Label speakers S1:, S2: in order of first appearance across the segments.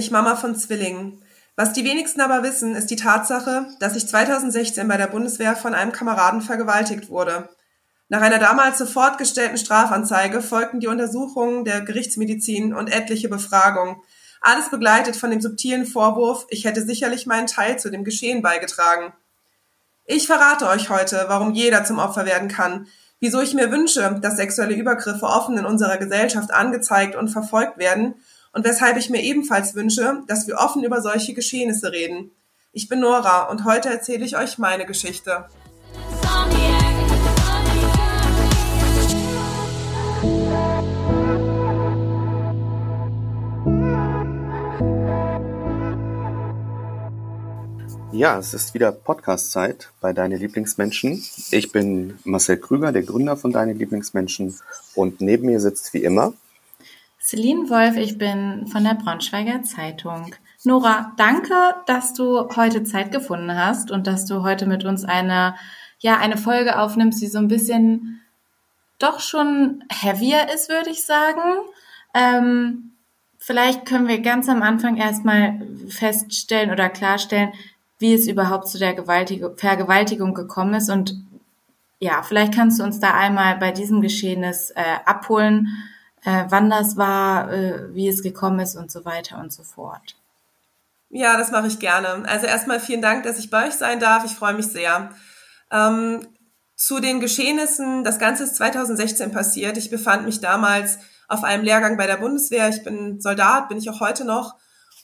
S1: ich Mama von Zwillingen. Was die wenigsten aber wissen, ist die Tatsache, dass ich 2016 bei der Bundeswehr von einem Kameraden vergewaltigt wurde. Nach einer damals sofort gestellten Strafanzeige folgten die Untersuchungen der Gerichtsmedizin und etliche Befragungen. Alles begleitet von dem subtilen Vorwurf, ich hätte sicherlich meinen Teil zu dem Geschehen beigetragen. Ich verrate euch heute, warum jeder zum Opfer werden kann, wieso ich mir wünsche, dass sexuelle Übergriffe offen in unserer Gesellschaft angezeigt und verfolgt werden und weshalb ich mir ebenfalls wünsche, dass wir offen über solche Geschehnisse reden. Ich bin Nora und heute erzähle ich euch meine Geschichte.
S2: Ja, es ist wieder Podcast-Zeit bei Deine Lieblingsmenschen. Ich bin Marcel Krüger, der Gründer von Deine Lieblingsmenschen und neben mir sitzt wie immer
S3: Celine Wolf, ich bin von der Braunschweiger Zeitung. Nora, danke, dass du heute Zeit gefunden hast und dass du heute mit uns eine, ja, eine Folge aufnimmst, die so ein bisschen doch schon heavier ist, würde ich sagen. Ähm, vielleicht können wir ganz am Anfang erstmal feststellen oder klarstellen, wie es überhaupt zu der Vergewaltigung gekommen ist. Und ja, vielleicht kannst du uns da einmal bei diesem Geschehnis äh, abholen äh, wann das war, äh, wie es gekommen ist und so weiter und so fort.
S1: Ja, das mache ich gerne. Also erstmal vielen Dank, dass ich bei euch sein darf. Ich freue mich sehr. Ähm, zu den Geschehnissen, das Ganze ist 2016 passiert. Ich befand mich damals auf einem Lehrgang bei der Bundeswehr. Ich bin Soldat, bin ich auch heute noch.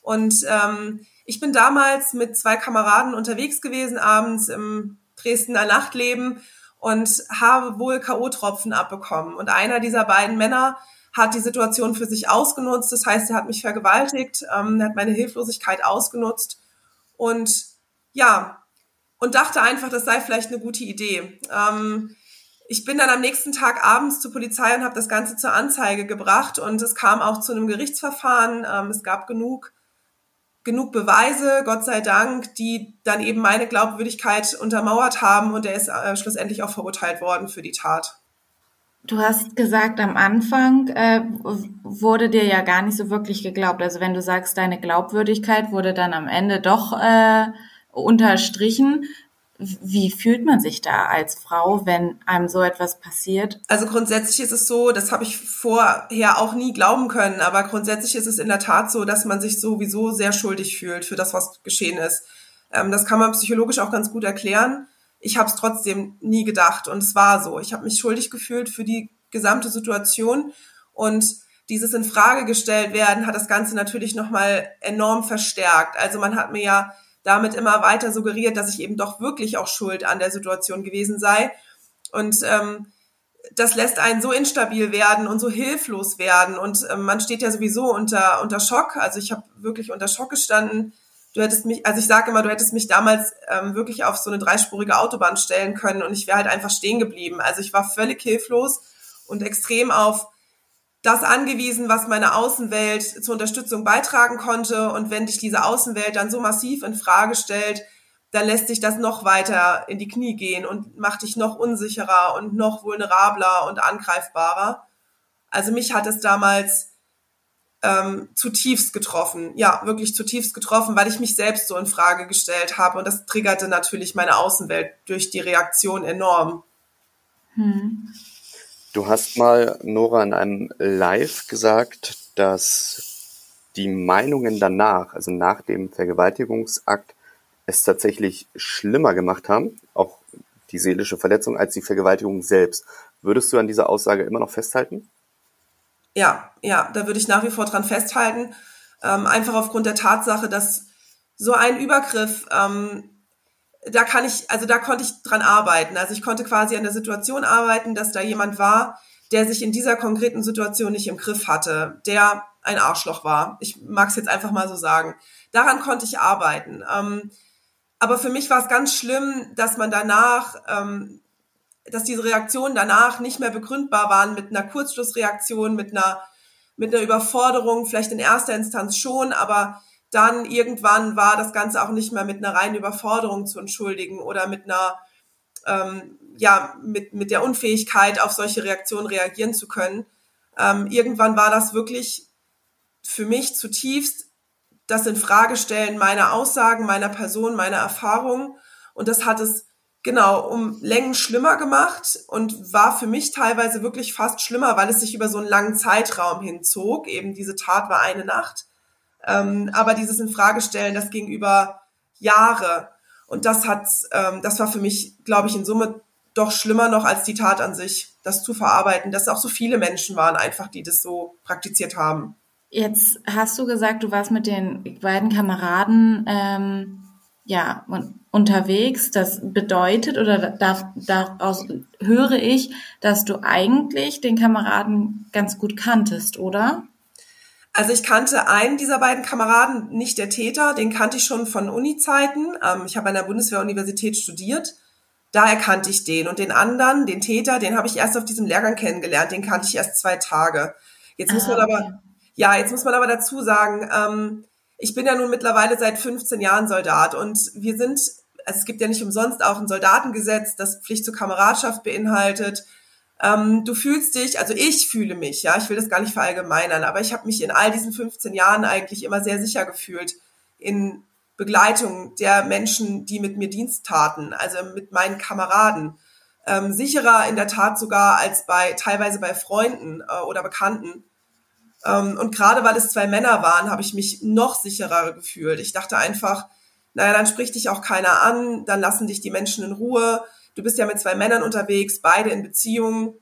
S1: Und ähm, ich bin damals mit zwei Kameraden unterwegs gewesen, abends im Dresdner Nachtleben und habe wohl K.O.-Tropfen abbekommen. Und einer dieser beiden Männer hat die Situation für sich ausgenutzt. Das heißt, er hat mich vergewaltigt, ähm, er hat meine Hilflosigkeit ausgenutzt und ja, und dachte einfach, das sei vielleicht eine gute Idee. Ähm, ich bin dann am nächsten Tag abends zur Polizei und habe das Ganze zur Anzeige gebracht und es kam auch zu einem Gerichtsverfahren. Ähm, es gab genug, genug Beweise, Gott sei Dank, die dann eben meine Glaubwürdigkeit untermauert haben und er ist äh, schlussendlich auch verurteilt worden für die Tat.
S3: Du hast gesagt, am Anfang äh, wurde dir ja gar nicht so wirklich geglaubt. Also wenn du sagst, deine Glaubwürdigkeit wurde dann am Ende doch äh, unterstrichen. Wie fühlt man sich da als Frau, wenn einem so etwas passiert?
S1: Also grundsätzlich ist es so, das habe ich vorher auch nie glauben können, aber grundsätzlich ist es in der Tat so, dass man sich sowieso sehr schuldig fühlt für das, was geschehen ist. Ähm, das kann man psychologisch auch ganz gut erklären ich habe es trotzdem nie gedacht und es war so. Ich habe mich schuldig gefühlt für die gesamte Situation und dieses in Frage gestellt werden hat das Ganze natürlich nochmal enorm verstärkt. Also man hat mir ja damit immer weiter suggeriert, dass ich eben doch wirklich auch schuld an der Situation gewesen sei. Und ähm, das lässt einen so instabil werden und so hilflos werden. Und ähm, man steht ja sowieso unter, unter Schock. Also ich habe wirklich unter Schock gestanden du hättest mich, also ich sage immer, du hättest mich damals ähm, wirklich auf so eine dreispurige Autobahn stellen können und ich wäre halt einfach stehen geblieben. Also ich war völlig hilflos und extrem auf das angewiesen, was meine Außenwelt zur Unterstützung beitragen konnte. Und wenn dich diese Außenwelt dann so massiv in Frage stellt, dann lässt sich das noch weiter in die Knie gehen und macht dich noch unsicherer und noch vulnerabler und angreifbarer. Also mich hat es damals ähm, zutiefst getroffen. Ja, wirklich zutiefst getroffen, weil ich mich selbst so in Frage gestellt habe. Und das triggerte natürlich meine Außenwelt durch die Reaktion enorm.
S2: Hm. Du hast mal, Nora, in einem Live gesagt, dass die Meinungen danach, also nach dem Vergewaltigungsakt, es tatsächlich schlimmer gemacht haben, auch die seelische Verletzung, als die Vergewaltigung selbst. Würdest du an dieser Aussage immer noch festhalten?
S1: Ja, ja, da würde ich nach wie vor dran festhalten. Ähm, einfach aufgrund der Tatsache, dass so ein Übergriff, ähm, da kann ich, also da konnte ich dran arbeiten. Also ich konnte quasi an der Situation arbeiten, dass da jemand war, der sich in dieser konkreten Situation nicht im Griff hatte, der ein Arschloch war. Ich mag es jetzt einfach mal so sagen. Daran konnte ich arbeiten. Ähm, aber für mich war es ganz schlimm, dass man danach ähm, dass diese Reaktionen danach nicht mehr begründbar waren mit einer Kurzschlussreaktion, mit einer, mit einer Überforderung, vielleicht in erster Instanz schon, aber dann irgendwann war das Ganze auch nicht mehr mit einer reinen Überforderung zu entschuldigen oder mit einer, ähm, ja, mit, mit der Unfähigkeit, auf solche Reaktionen reagieren zu können. Ähm, irgendwann war das wirklich für mich zutiefst das in Frage stellen meiner Aussagen, meiner Person, meiner Erfahrungen. Und das hat es genau um Längen schlimmer gemacht und war für mich teilweise wirklich fast schlimmer, weil es sich über so einen langen Zeitraum hinzog. Eben diese Tat war eine Nacht. Ähm, aber dieses in Frage stellen, das ging über Jahre. Und das hat, ähm, das war für mich, glaube ich, in Summe doch schlimmer noch als die Tat an sich, das zu verarbeiten, dass auch so viele Menschen waren einfach, die das so praktiziert haben.
S3: Jetzt hast du gesagt, du warst mit den beiden Kameraden ähm, ja unterwegs. Das bedeutet oder da, daraus höre ich, dass du eigentlich den Kameraden ganz gut kanntest, oder?
S1: Also ich kannte einen dieser beiden Kameraden, nicht der Täter, den kannte ich schon von Uni-Zeiten. Ähm, ich habe an der Bundeswehr-Universität studiert. Da erkannte ich den. Und den anderen, den Täter, den habe ich erst auf diesem Lehrgang kennengelernt. Den kannte ich erst zwei Tage. Jetzt muss man ah, okay. aber ja, jetzt muss man aber dazu sagen, ähm, ich bin ja nun mittlerweile seit 15 Jahren Soldat und wir sind, also es gibt ja nicht umsonst auch ein Soldatengesetz, das Pflicht zur Kameradschaft beinhaltet. Ähm, du fühlst dich, also ich fühle mich, ja, ich will das gar nicht verallgemeinern, aber ich habe mich in all diesen 15 Jahren eigentlich immer sehr sicher gefühlt in Begleitung der Menschen, die mit mir Dienst taten, also mit meinen Kameraden. Ähm, sicherer in der Tat sogar als bei teilweise bei Freunden äh, oder Bekannten. Ähm, und gerade weil es zwei Männer waren, habe ich mich noch sicherer gefühlt. Ich dachte einfach, naja, dann spricht dich auch keiner an, dann lassen dich die Menschen in Ruhe. Du bist ja mit zwei Männern unterwegs, beide in Beziehung.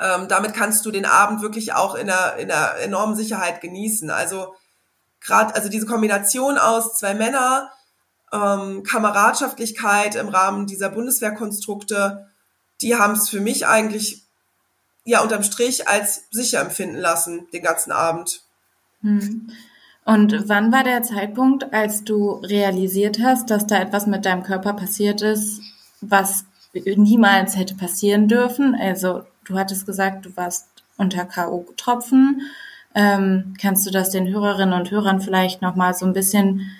S1: Ähm, damit kannst du den Abend wirklich auch in einer, in einer enormen Sicherheit genießen. Also gerade, also diese Kombination aus zwei Männer, ähm, Kameradschaftlichkeit im Rahmen dieser Bundeswehrkonstrukte, die haben es für mich eigentlich ja unterm Strich als sicher empfinden lassen, den ganzen Abend.
S3: Hm. Und wann war der Zeitpunkt, als du realisiert hast, dass da etwas mit deinem Körper passiert ist, was niemals hätte passieren dürfen? Also du hattest gesagt, du warst unter K.O.-Tropfen. Ähm, kannst du das den Hörerinnen und Hörern vielleicht nochmal so ein bisschen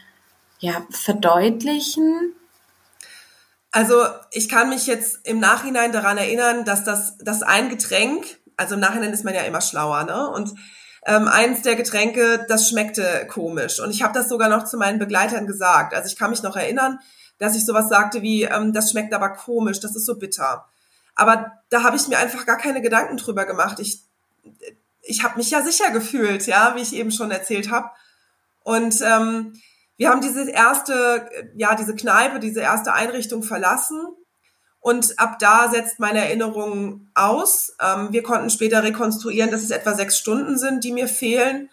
S3: ja, verdeutlichen?
S1: Also ich kann mich jetzt im Nachhinein daran erinnern, dass das, das ein Getränk, also im Nachhinein ist man ja immer schlauer, ne? Und ähm, eins der Getränke, das schmeckte komisch. Und ich habe das sogar noch zu meinen Begleitern gesagt. Also ich kann mich noch erinnern, dass ich sowas sagte wie, ähm, das schmeckt aber komisch, das ist so bitter. Aber da habe ich mir einfach gar keine Gedanken drüber gemacht. Ich, ich habe mich ja sicher gefühlt, ja, wie ich eben schon erzählt habe. Und ähm, wir haben diese erste, ja, diese Kneipe, diese erste Einrichtung verlassen. Und ab da setzt meine Erinnerung aus. Ähm, wir konnten später rekonstruieren, dass es etwa sechs Stunden sind, die mir fehlen,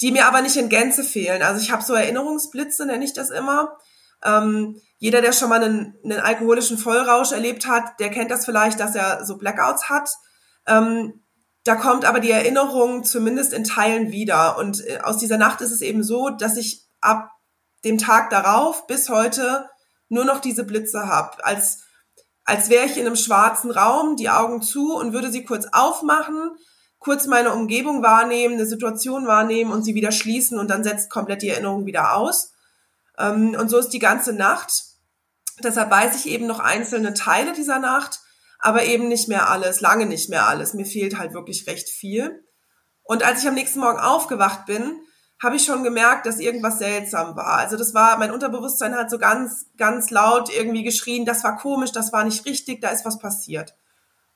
S1: die mir aber nicht in Gänze fehlen. Also ich habe so Erinnerungsblitze, nenne ich das immer. Ähm, jeder, der schon mal einen, einen, alkoholischen Vollrausch erlebt hat, der kennt das vielleicht, dass er so Blackouts hat. Ähm, da kommt aber die Erinnerung zumindest in Teilen wieder. Und äh, aus dieser Nacht ist es eben so, dass ich ab dem Tag darauf bis heute nur noch diese Blitze habe. Als, als wäre ich in einem schwarzen Raum, die Augen zu und würde sie kurz aufmachen, kurz meine Umgebung wahrnehmen, eine Situation wahrnehmen und sie wieder schließen und dann setzt komplett die Erinnerung wieder aus. Ähm, und so ist die ganze Nacht. Deshalb weiß ich eben noch einzelne Teile dieser Nacht, aber eben nicht mehr alles, lange nicht mehr alles. Mir fehlt halt wirklich recht viel. Und als ich am nächsten Morgen aufgewacht bin, habe ich schon gemerkt, dass irgendwas seltsam war. Also das war, mein Unterbewusstsein hat so ganz, ganz laut irgendwie geschrien, das war komisch, das war nicht richtig, da ist was passiert.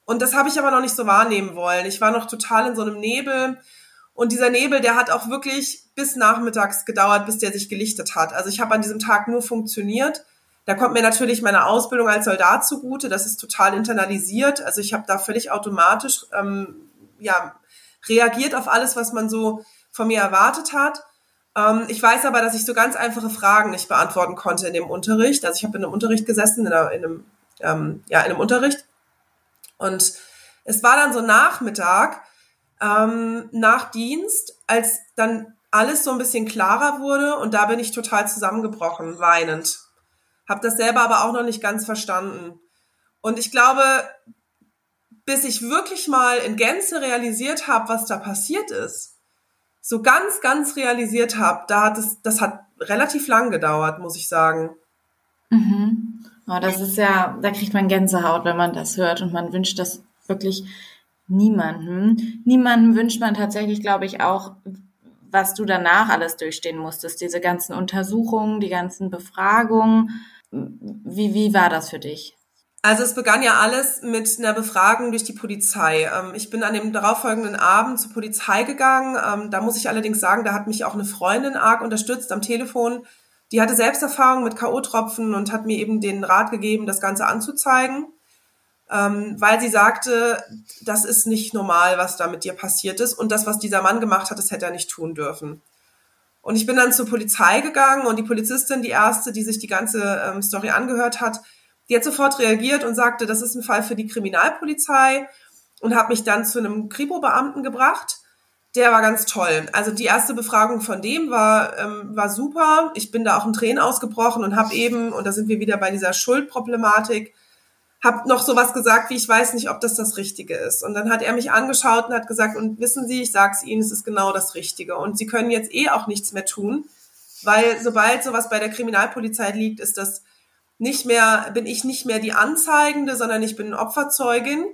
S1: Und das habe ich aber noch nicht so wahrnehmen wollen. Ich war noch total in so einem Nebel. Und dieser Nebel, der hat auch wirklich bis nachmittags gedauert, bis der sich gelichtet hat. Also ich habe an diesem Tag nur funktioniert. Da kommt mir natürlich meine Ausbildung als Soldat zugute. Das ist total internalisiert. Also ich habe da völlig automatisch ähm, ja, reagiert auf alles, was man so von mir erwartet hat. Ähm, ich weiß aber, dass ich so ganz einfache Fragen nicht beantworten konnte in dem Unterricht. Also ich habe in einem Unterricht gesessen, in, einer, in einem, ähm, ja, in einem Unterricht. Und es war dann so Nachmittag, ähm, nach Dienst, als dann alles so ein bisschen klarer wurde und da bin ich total zusammengebrochen, weinend. Hab das selber aber auch noch nicht ganz verstanden. Und ich glaube, bis ich wirklich mal in Gänze realisiert habe, was da passiert ist, so ganz, ganz realisiert habe, da hat es, das hat relativ lang gedauert, muss ich sagen.
S3: Mhm. Oh, das ist ja, da kriegt man Gänsehaut, wenn man das hört und man wünscht das wirklich niemandem. Niemandem wünscht man tatsächlich, glaube ich, auch was du danach alles durchstehen musstest, diese ganzen Untersuchungen, die ganzen Befragungen. Wie, wie war das für dich?
S1: Also es begann ja alles mit einer Befragung durch die Polizei. Ähm, ich bin an dem darauffolgenden Abend zur Polizei gegangen. Ähm, da muss ich allerdings sagen, da hat mich auch eine Freundin arg unterstützt am Telefon. Die hatte Selbsterfahrung mit K.O.-Tropfen und hat mir eben den Rat gegeben, das Ganze anzuzeigen, ähm, weil sie sagte, das ist nicht normal, was da mit dir passiert ist. Und das, was dieser Mann gemacht hat, das hätte er nicht tun dürfen. Und ich bin dann zur Polizei gegangen und die Polizistin, die erste, die sich die ganze Story angehört hat, die hat sofort reagiert und sagte, das ist ein Fall für die Kriminalpolizei und hat mich dann zu einem Kripo-Beamten gebracht. Der war ganz toll. Also die erste Befragung von dem war, ähm, war super. Ich bin da auch in Tränen ausgebrochen und habe eben, und da sind wir wieder bei dieser Schuldproblematik, habe noch sowas gesagt, wie ich weiß nicht, ob das das Richtige ist. Und dann hat er mich angeschaut und hat gesagt, und wissen Sie, ich sage es Ihnen, es ist genau das Richtige. Und Sie können jetzt eh auch nichts mehr tun, weil sobald sowas bei der Kriminalpolizei liegt, ist das nicht mehr, bin ich nicht mehr die Anzeigende, sondern ich bin Opferzeugin.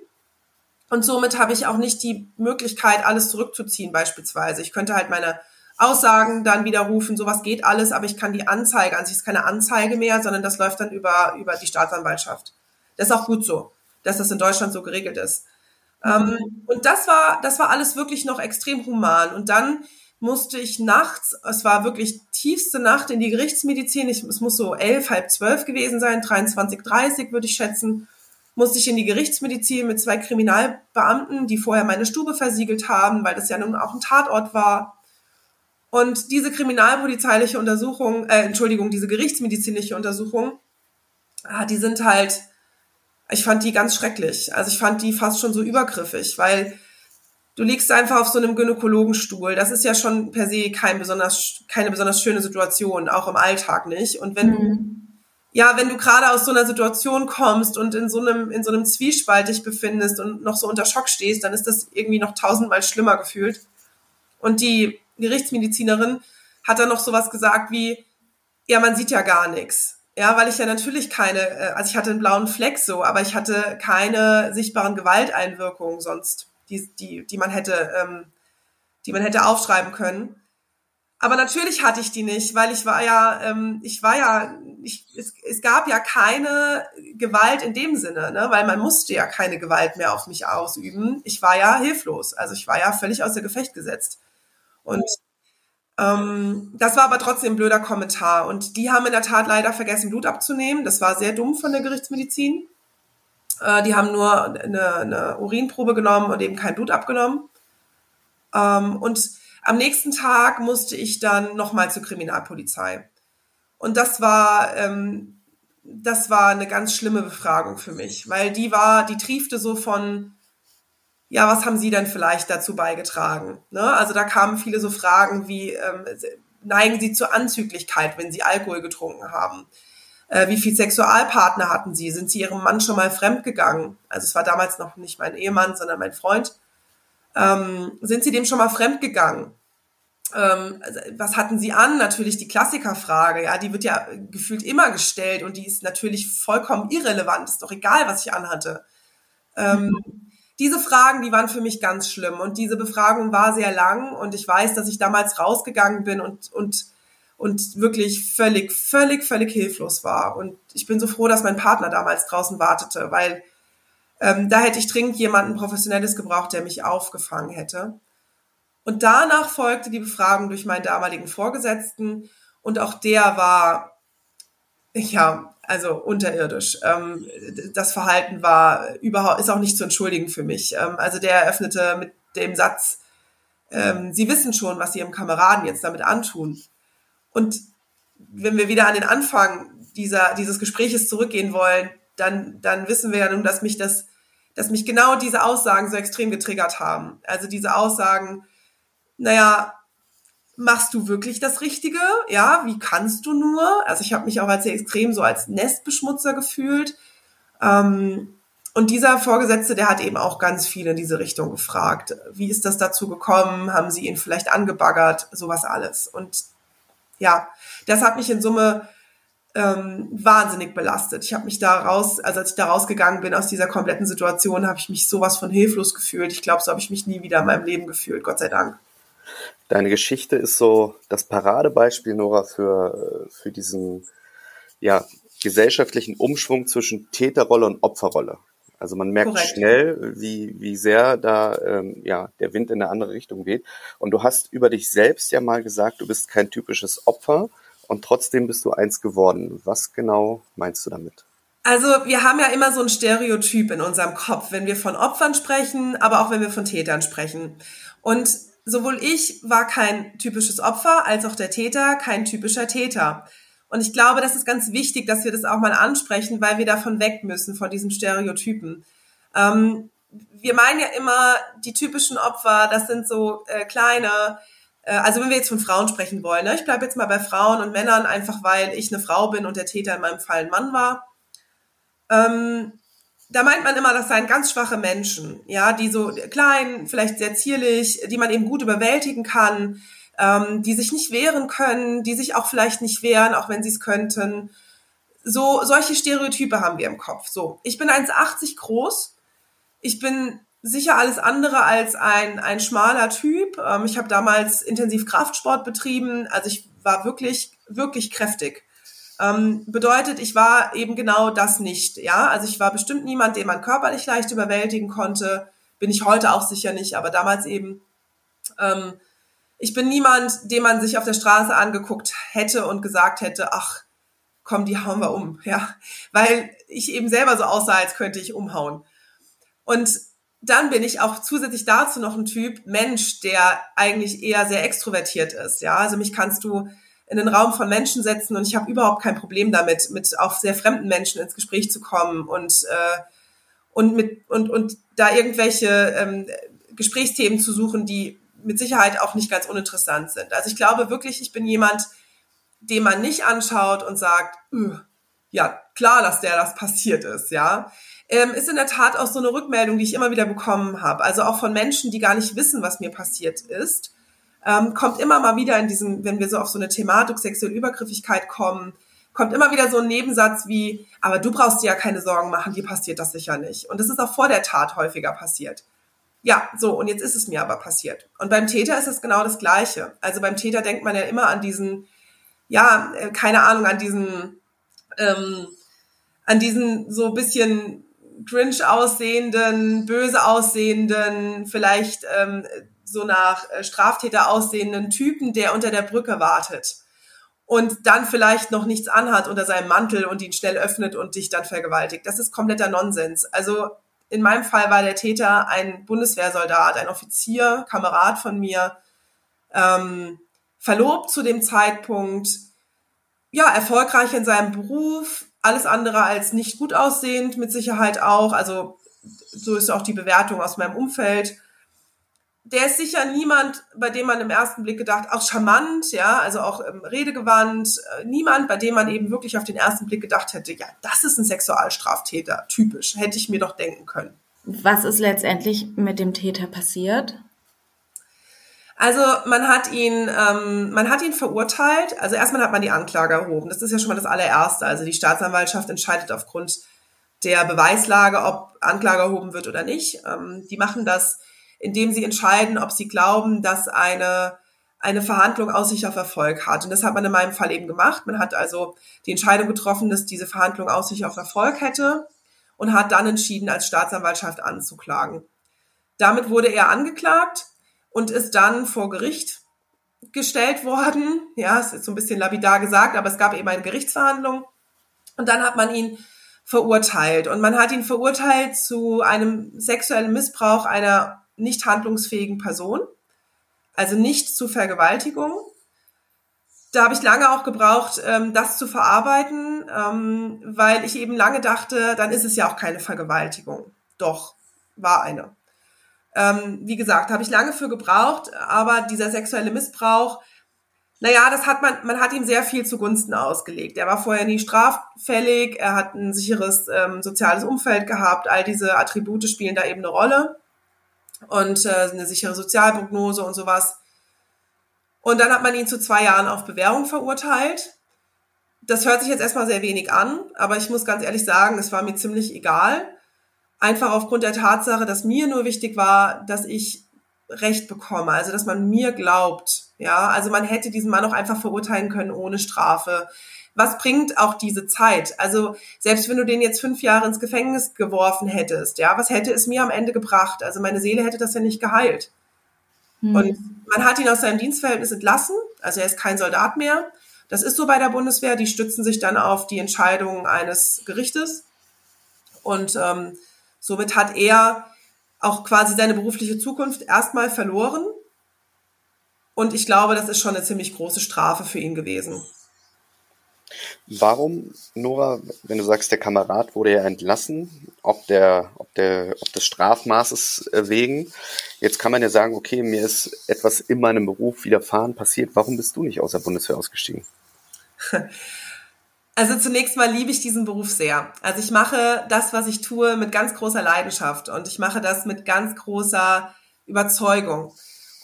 S1: Und somit habe ich auch nicht die Möglichkeit, alles zurückzuziehen, beispielsweise. Ich könnte halt meine Aussagen dann widerrufen, sowas geht alles, aber ich kann die Anzeige, an sich ist keine Anzeige mehr, sondern das läuft dann über, über die Staatsanwaltschaft. Das ist auch gut so, dass das in Deutschland so geregelt ist. Mhm. Ähm, und das war, das war alles wirklich noch extrem human. Und dann musste ich nachts, es war wirklich tiefste Nacht in die Gerichtsmedizin, ich, es muss so elf, halb zwölf gewesen sein, 23, 30 würde ich schätzen, musste ich in die Gerichtsmedizin mit zwei Kriminalbeamten, die vorher meine Stube versiegelt haben, weil das ja nun auch ein Tatort war. Und diese kriminalpolizeiliche Untersuchung, äh, Entschuldigung, diese gerichtsmedizinische Untersuchung, ah, die sind halt, ich fand die ganz schrecklich. Also ich fand die fast schon so übergriffig, weil du liegst einfach auf so einem Gynäkologenstuhl. Das ist ja schon per se kein besonders, keine besonders schöne Situation, auch im Alltag nicht. Und wenn mhm. ja, wenn du gerade aus so einer Situation kommst und in so einem, in so einem Zwiespalt dich befindest und noch so unter Schock stehst, dann ist das irgendwie noch tausendmal schlimmer gefühlt. Und die Gerichtsmedizinerin hat dann noch sowas gesagt wie, ja, man sieht ja gar nichts. Ja, weil ich ja natürlich keine, äh, also ich hatte einen blauen Fleck so, aber ich hatte keine sichtbaren Gewalteinwirkungen sonst die, die, die man hätte, ähm, die man hätte aufschreiben können. Aber natürlich hatte ich die nicht, weil ich war ja, ähm, ich war ja, ich, es, es gab ja keine Gewalt in dem Sinne, ne? weil man musste ja keine Gewalt mehr auf mich ausüben. Ich war ja hilflos, also ich war ja völlig außer Gefecht gesetzt. Und ähm, das war aber trotzdem ein blöder Kommentar. Und die haben in der Tat leider vergessen, Blut abzunehmen. Das war sehr dumm von der Gerichtsmedizin. Äh, die haben nur eine, eine, Urinprobe genommen und eben kein Blut abgenommen. Ähm, und am nächsten Tag musste ich dann nochmal zur Kriminalpolizei. Und das war, ähm, das war eine ganz schlimme Befragung für mich, weil die war, die triefte so von, ja, was haben Sie denn vielleicht dazu beigetragen? Ne? Also da kamen viele so Fragen wie, ähm, neigen Sie zur Anzüglichkeit, wenn Sie Alkohol getrunken haben? Äh, wie viel Sexualpartner hatten sie? Sind sie ihrem Mann schon mal fremdgegangen? Also es war damals noch nicht mein Ehemann, sondern mein Freund. Ähm, sind sie dem schon mal fremdgegangen? Ähm, also, was hatten sie an? Natürlich die Klassikerfrage, ja, die wird ja gefühlt immer gestellt und die ist natürlich vollkommen irrelevant. Ist doch egal, was ich anhatte. Ähm. Diese Fragen, die waren für mich ganz schlimm und diese Befragung war sehr lang und ich weiß, dass ich damals rausgegangen bin und, und und wirklich völlig, völlig, völlig hilflos war. Und ich bin so froh, dass mein Partner damals draußen wartete, weil ähm, da hätte ich dringend jemanden Professionelles gebraucht, der mich aufgefangen hätte. Und danach folgte die Befragung durch meinen damaligen Vorgesetzten und auch der war, ja, also unterirdisch. Ähm, das Verhalten war überhaupt, ist auch nicht zu entschuldigen für mich. Ähm, also der eröffnete mit dem Satz, ähm, Sie wissen schon, was Sie Ihrem Kameraden jetzt damit antun. Und wenn wir wieder an den Anfang dieser, dieses Gespräches zurückgehen wollen, dann, dann wissen wir ja nun, dass mich das, dass mich genau diese Aussagen so extrem getriggert haben. Also diese Aussagen, naja, machst du wirklich das Richtige? Ja, wie kannst du nur? Also ich habe mich auch als sehr extrem so als Nestbeschmutzer gefühlt. Ähm, und dieser Vorgesetzte, der hat eben auch ganz viel in diese Richtung gefragt. Wie ist das dazu gekommen? Haben sie ihn vielleicht angebaggert? Sowas alles. Und ja, das hat mich in Summe ähm, wahnsinnig belastet. Ich habe mich da raus, also als ich da rausgegangen bin aus dieser kompletten Situation, habe ich mich sowas von hilflos gefühlt. Ich glaube, so habe ich mich nie wieder in meinem Leben gefühlt, Gott sei Dank.
S2: Deine Geschichte ist so das Paradebeispiel, Nora, für, für diesen ja, gesellschaftlichen Umschwung zwischen Täterrolle und Opferrolle. Also man merkt Korrekt. schnell, wie, wie sehr da ähm, ja, der Wind in eine andere Richtung weht. Und du hast über dich selbst ja mal gesagt, du bist kein typisches Opfer und trotzdem bist du eins geworden. Was genau meinst du damit?
S1: Also wir haben ja immer so ein Stereotyp in unserem Kopf, wenn wir von Opfern sprechen, aber auch wenn wir von Tätern sprechen. Und sowohl ich war kein typisches Opfer, als auch der Täter kein typischer Täter. Und ich glaube, das ist ganz wichtig, dass wir das auch mal ansprechen, weil wir davon weg müssen, von diesem Stereotypen. Ähm, wir meinen ja immer, die typischen Opfer, das sind so äh, kleine, äh, also wenn wir jetzt von Frauen sprechen wollen, ne? ich bleibe jetzt mal bei Frauen und Männern, einfach weil ich eine Frau bin und der Täter in meinem Fall ein Mann war. Ähm, da meint man immer, das seien ganz schwache Menschen, ja, die so klein, vielleicht sehr zierlich, die man eben gut überwältigen kann, ähm, die sich nicht wehren können, die sich auch vielleicht nicht wehren, auch wenn sie es könnten. So, solche Stereotype haben wir im Kopf. So, ich bin 1,80 groß. Ich bin sicher alles andere als ein, ein schmaler Typ. Ähm, ich habe damals intensiv Kraftsport betrieben. Also ich war wirklich, wirklich kräftig. Ähm, bedeutet, ich war eben genau das nicht. Ja, also ich war bestimmt niemand, den man körperlich leicht überwältigen konnte. Bin ich heute auch sicher nicht, aber damals eben. Ähm, ich bin niemand, den man sich auf der Straße angeguckt hätte und gesagt hätte, ach, komm, die hauen wir um, ja, weil ich eben selber so aussah, als könnte ich umhauen. Und dann bin ich auch zusätzlich dazu noch ein Typ Mensch, der eigentlich eher sehr extrovertiert ist, ja, also mich kannst du in den Raum von Menschen setzen und ich habe überhaupt kein Problem damit, mit auch sehr fremden Menschen ins Gespräch zu kommen und äh, und mit und und da irgendwelche ähm, Gesprächsthemen zu suchen, die mit Sicherheit auch nicht ganz uninteressant sind. Also ich glaube wirklich, ich bin jemand, den man nicht anschaut und sagt, ja klar, dass der das passiert ist, ja. Ähm, ist in der Tat auch so eine Rückmeldung, die ich immer wieder bekommen habe. Also auch von Menschen, die gar nicht wissen, was mir passiert ist ähm, kommt immer mal wieder in diesem, wenn wir so auf so eine Thematik sexuelle Übergriffigkeit kommen, kommt immer wieder so ein Nebensatz wie, aber du brauchst dir ja keine Sorgen machen, dir passiert das sicher nicht. Und das ist auch vor der Tat häufiger passiert. Ja, so, und jetzt ist es mir aber passiert. Und beim Täter ist es genau das Gleiche. Also beim Täter denkt man ja immer an diesen, ja, äh, keine Ahnung, an diesen, ähm, an diesen so bisschen Grinch aussehenden, böse aussehenden, vielleicht ähm, so nach äh, Straftäter aussehenden Typen, der unter der Brücke wartet und dann vielleicht noch nichts anhat unter seinem Mantel und ihn schnell öffnet und dich dann vergewaltigt. Das ist kompletter Nonsens. Also in meinem Fall war der Täter ein Bundeswehrsoldat, ein Offizier, Kamerad von mir, ähm, verlobt zu dem Zeitpunkt, ja, erfolgreich in seinem Beruf, alles andere als nicht gut aussehend, mit Sicherheit auch. Also so ist auch die Bewertung aus meinem Umfeld der ist sicher niemand, bei dem man im ersten Blick gedacht, auch charmant, ja, also auch ähm, redegewandt, äh, niemand, bei dem man eben wirklich auf den ersten Blick gedacht hätte, ja, das ist ein Sexualstraftäter, typisch, hätte ich mir doch denken können.
S3: Was ist letztendlich mit dem Täter passiert?
S1: Also man hat ihn, ähm, man hat ihn verurteilt. Also erstmal hat man die Anklage erhoben. Das ist ja schon mal das allererste. Also die Staatsanwaltschaft entscheidet aufgrund der Beweislage, ob Anklage erhoben wird oder nicht. Ähm, die machen das indem sie entscheiden, ob sie glauben, dass eine, eine Verhandlung Aussicht auf Erfolg hat. Und das hat man in meinem Fall eben gemacht. Man hat also die Entscheidung getroffen, dass diese Verhandlung Aussicht auf Erfolg hätte und hat dann entschieden, als Staatsanwaltschaft anzuklagen. Damit wurde er angeklagt und ist dann vor Gericht gestellt worden. Ja, es ist so ein bisschen lapidar gesagt, aber es gab eben eine Gerichtsverhandlung. Und dann hat man ihn verurteilt. Und man hat ihn verurteilt zu einem sexuellen Missbrauch einer nicht handlungsfähigen Person, also nicht zu Vergewaltigung. Da habe ich lange auch gebraucht, ähm, das zu verarbeiten, ähm, weil ich eben lange dachte, dann ist es ja auch keine Vergewaltigung. Doch, war eine. Ähm, wie gesagt, habe ich lange für gebraucht, aber dieser sexuelle Missbrauch, naja, das hat man, man hat ihm sehr viel zugunsten ausgelegt. Er war vorher nie straffällig, er hat ein sicheres ähm, soziales Umfeld gehabt, all diese Attribute spielen da eben eine Rolle und äh, eine sichere Sozialprognose und sowas. Und dann hat man ihn zu zwei Jahren auf Bewährung verurteilt. Das hört sich jetzt erstmal sehr wenig an, aber ich muss ganz ehrlich sagen, es war mir ziemlich egal. Einfach aufgrund der Tatsache, dass mir nur wichtig war, dass ich Recht bekomme, also dass man mir glaubt. Ja, also man hätte diesen Mann auch einfach verurteilen können ohne Strafe. Was bringt auch diese Zeit? Also selbst wenn du den jetzt fünf Jahre ins Gefängnis geworfen hättest, ja, was hätte es mir am Ende gebracht? Also meine Seele hätte das ja nicht geheilt. Hm. Und man hat ihn aus seinem Dienstverhältnis entlassen, also er ist kein Soldat mehr. Das ist so bei der Bundeswehr, die stützen sich dann auf die Entscheidung eines Gerichtes. Und ähm, somit hat er auch quasi seine berufliche Zukunft erstmal verloren. Und ich glaube, das ist schon eine ziemlich große Strafe für ihn gewesen.
S2: Warum, Nora, wenn du sagst, der Kamerad wurde ja entlassen, ob der, ob der, ob des Strafmaßes wegen, jetzt kann man ja sagen, okay, mir ist etwas in meinem Beruf widerfahren passiert. Warum bist du nicht aus der Bundeswehr ausgestiegen?
S1: Also zunächst mal liebe ich diesen Beruf sehr. Also ich mache das, was ich tue, mit ganz großer Leidenschaft und ich mache das mit ganz großer Überzeugung.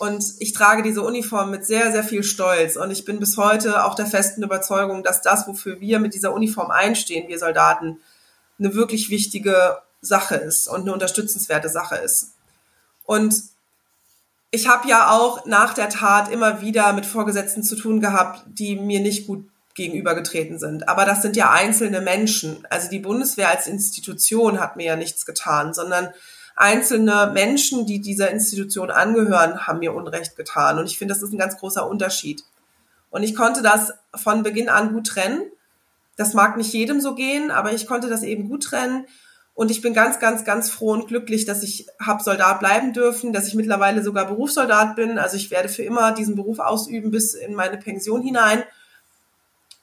S1: Und ich trage diese Uniform mit sehr, sehr viel Stolz. Und ich bin bis heute auch der festen Überzeugung, dass das, wofür wir mit dieser Uniform einstehen, wir Soldaten, eine wirklich wichtige Sache ist und eine unterstützenswerte Sache ist. Und ich habe ja auch nach der Tat immer wieder mit Vorgesetzten zu tun gehabt, die mir nicht gut gegenübergetreten sind. Aber das sind ja einzelne Menschen. Also die Bundeswehr als Institution hat mir ja nichts getan, sondern einzelne Menschen, die dieser Institution angehören, haben mir Unrecht getan. Und ich finde, das ist ein ganz großer Unterschied. Und ich konnte das von Beginn an gut trennen. Das mag nicht jedem so gehen, aber ich konnte das eben gut trennen. Und ich bin ganz, ganz, ganz froh und glücklich, dass ich habe Soldat bleiben dürfen, dass ich mittlerweile sogar Berufssoldat bin. Also ich werde für immer diesen Beruf ausüben bis in meine Pension hinein.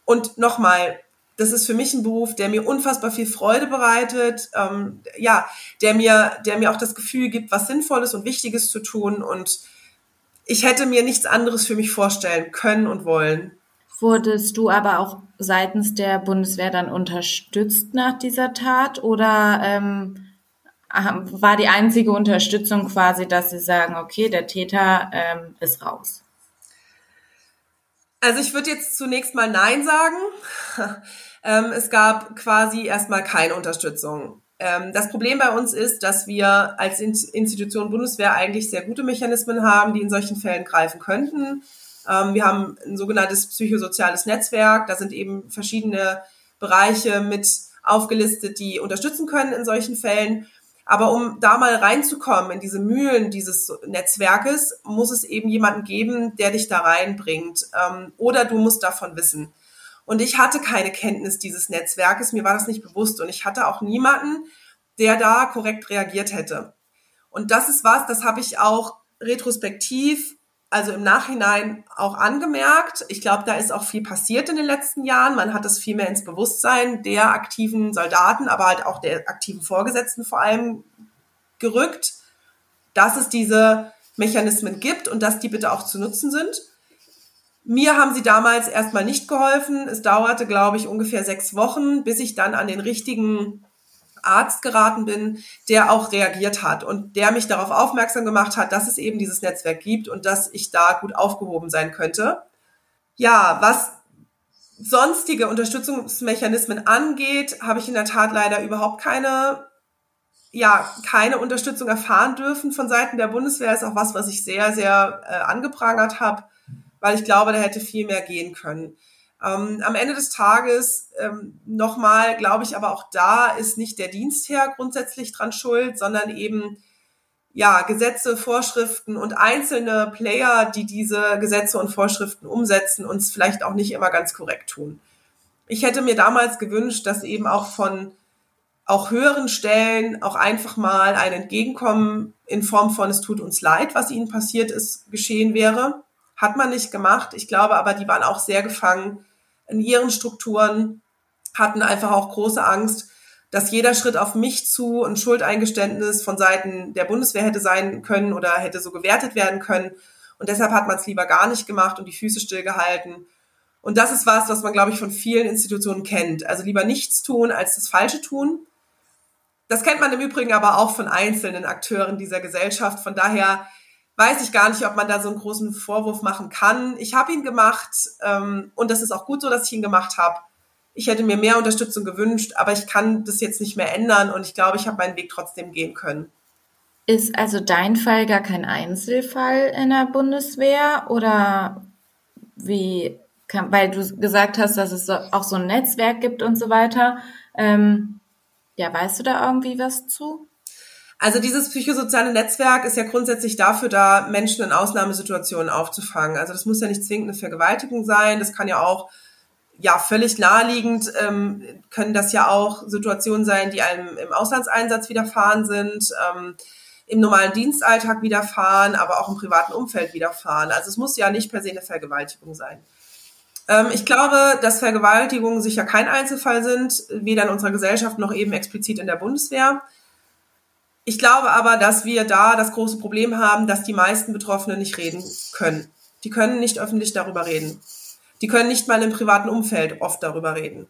S1: Und nochmal, das ist für mich ein Beruf, der mir unfassbar viel Freude bereitet, ähm, ja, der mir, der mir auch das Gefühl gibt, was Sinnvolles und Wichtiges zu tun. Und ich hätte mir nichts anderes für mich vorstellen können und wollen.
S3: Wurdest du aber auch seitens der Bundeswehr dann unterstützt nach dieser Tat oder ähm, war die einzige Unterstützung quasi, dass sie sagen, okay, der Täter ähm, ist raus?
S1: Also ich würde jetzt zunächst mal Nein sagen. Ähm, es gab quasi erstmal keine Unterstützung. Ähm, das Problem bei uns ist, dass wir als Institution Bundeswehr eigentlich sehr gute Mechanismen haben, die in solchen Fällen greifen könnten. Ähm, wir haben ein sogenanntes psychosoziales Netzwerk. Da sind eben verschiedene Bereiche mit aufgelistet, die unterstützen können in solchen Fällen. Aber um da mal reinzukommen in diese Mühlen dieses Netzwerkes, muss es eben jemanden geben, der dich da reinbringt. Ähm, oder du musst davon wissen. Und ich hatte keine Kenntnis dieses Netzwerkes, mir war das nicht bewusst. Und ich hatte auch niemanden, der da korrekt reagiert hätte. Und das ist was, das habe ich auch retrospektiv also im Nachhinein auch angemerkt. Ich glaube, da ist auch viel passiert in den letzten Jahren. Man hat es viel mehr ins Bewusstsein der aktiven Soldaten, aber halt auch der aktiven Vorgesetzten vor allem gerückt, dass es diese Mechanismen gibt und dass die bitte auch zu nutzen sind. Mir haben sie damals erstmal nicht geholfen. Es dauerte, glaube ich, ungefähr sechs Wochen, bis ich dann an den richtigen Arzt geraten bin, der auch reagiert hat und der mich darauf aufmerksam gemacht hat, dass es eben dieses Netzwerk gibt und dass ich da gut aufgehoben sein könnte. Ja, was sonstige Unterstützungsmechanismen angeht, habe ich in der Tat leider überhaupt keine ja, keine Unterstützung erfahren dürfen von Seiten der Bundeswehr ist auch was, was ich sehr, sehr äh, angeprangert habe, weil ich glaube, da hätte viel mehr gehen können. Ähm, am Ende des Tages ähm, nochmal, glaube ich, aber auch da ist nicht der Dienstherr grundsätzlich dran schuld, sondern eben ja Gesetze, Vorschriften und einzelne Player, die diese Gesetze und Vorschriften umsetzen, uns vielleicht auch nicht immer ganz korrekt tun. Ich hätte mir damals gewünscht, dass eben auch von auch höheren Stellen auch einfach mal ein Entgegenkommen in Form von es tut uns leid, was ihnen passiert ist, geschehen wäre. Hat man nicht gemacht. Ich glaube aber, die waren auch sehr gefangen in ihren Strukturen, hatten einfach auch große Angst, dass jeder Schritt auf mich zu ein Schuldeingeständnis von Seiten der Bundeswehr hätte sein können oder hätte so gewertet werden können. Und deshalb hat man es lieber gar nicht gemacht und die Füße stillgehalten. Und das ist was, was man, glaube ich, von vielen Institutionen kennt. Also lieber nichts tun, als das Falsche tun. Das kennt man im Übrigen aber auch von einzelnen Akteuren dieser Gesellschaft. Von daher weiß ich gar nicht, ob man da so einen großen Vorwurf machen kann. Ich habe ihn gemacht ähm, und das ist auch gut so, dass ich ihn gemacht habe. Ich hätte mir mehr Unterstützung gewünscht, aber ich kann das jetzt nicht mehr ändern und ich glaube, ich habe meinen Weg trotzdem gehen können.
S3: Ist also dein Fall gar kein Einzelfall in der Bundeswehr oder wie, kann, weil du gesagt hast, dass es auch so ein Netzwerk gibt und so weiter. Ähm, ja, weißt du da irgendwie was zu?
S1: Also dieses psychosoziale Netzwerk ist ja grundsätzlich dafür da, Menschen in Ausnahmesituationen aufzufangen. Also das muss ja nicht zwingend eine Vergewaltigung sein, das kann ja auch ja völlig naheliegend ähm, können das ja auch Situationen sein, die einem im Auslandseinsatz widerfahren sind. Ähm, im normalen Dienstalltag widerfahren, aber auch im privaten Umfeld widerfahren. Also es muss ja nicht per se eine Vergewaltigung sein. Ähm, ich glaube, dass Vergewaltigungen sicher kein Einzelfall sind, weder in unserer Gesellschaft noch eben explizit in der Bundeswehr. Ich glaube aber, dass wir da das große Problem haben, dass die meisten Betroffenen nicht reden können. Die können nicht öffentlich darüber reden. Die können nicht mal im privaten Umfeld oft darüber reden.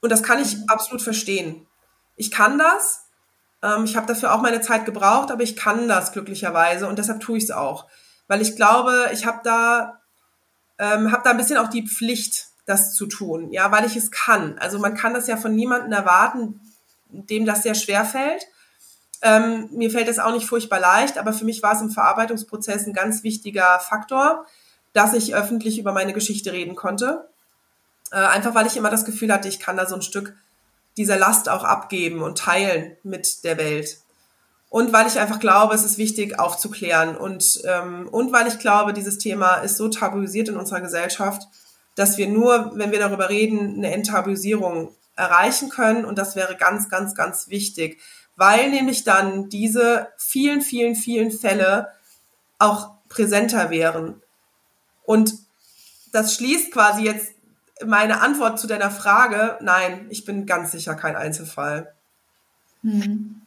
S1: Und das kann ich absolut verstehen. Ich kann das, ähm, ich habe dafür auch meine Zeit gebraucht, aber ich kann das glücklicherweise und deshalb tue ich es auch. Weil ich glaube, ich habe da, ähm, hab da ein bisschen auch die Pflicht, das zu tun, ja, weil ich es kann. Also man kann das ja von niemandem erwarten, dem das sehr schwer fällt. Ähm, mir fällt das auch nicht furchtbar leicht, aber für mich war es im Verarbeitungsprozess ein ganz wichtiger Faktor, dass ich öffentlich über meine Geschichte reden konnte. Äh, einfach weil ich immer das Gefühl hatte, ich kann da so ein Stück dieser Last auch abgeben und teilen mit der Welt. Und weil ich einfach glaube, es ist wichtig aufzuklären und, ähm, und weil ich glaube, dieses Thema ist so tabuisiert in unserer Gesellschaft, dass wir nur, wenn wir darüber reden, eine Enttabuisierung erreichen können. Und das wäre ganz, ganz, ganz wichtig, weil nämlich dann diese vielen, vielen, vielen Fälle auch präsenter wären. Und das schließt quasi jetzt meine Antwort zu deiner Frage, nein, ich bin ganz sicher kein Einzelfall.
S2: Mhm.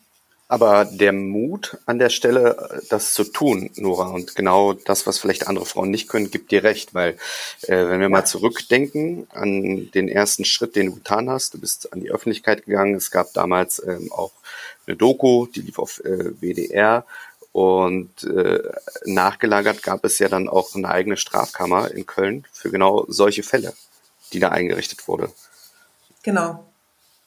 S2: Aber der Mut an der Stelle, das zu tun, Nora, und genau das, was vielleicht andere Frauen nicht können, gibt dir recht, weil äh, wenn wir mal zurückdenken an den ersten Schritt, den du getan hast, du bist an die Öffentlichkeit gegangen, es gab damals ähm, auch eine Doku, die lief auf äh, WDR und äh, nachgelagert gab es ja dann auch eine eigene Strafkammer in Köln für genau solche Fälle die da eingerichtet wurde.
S1: Genau.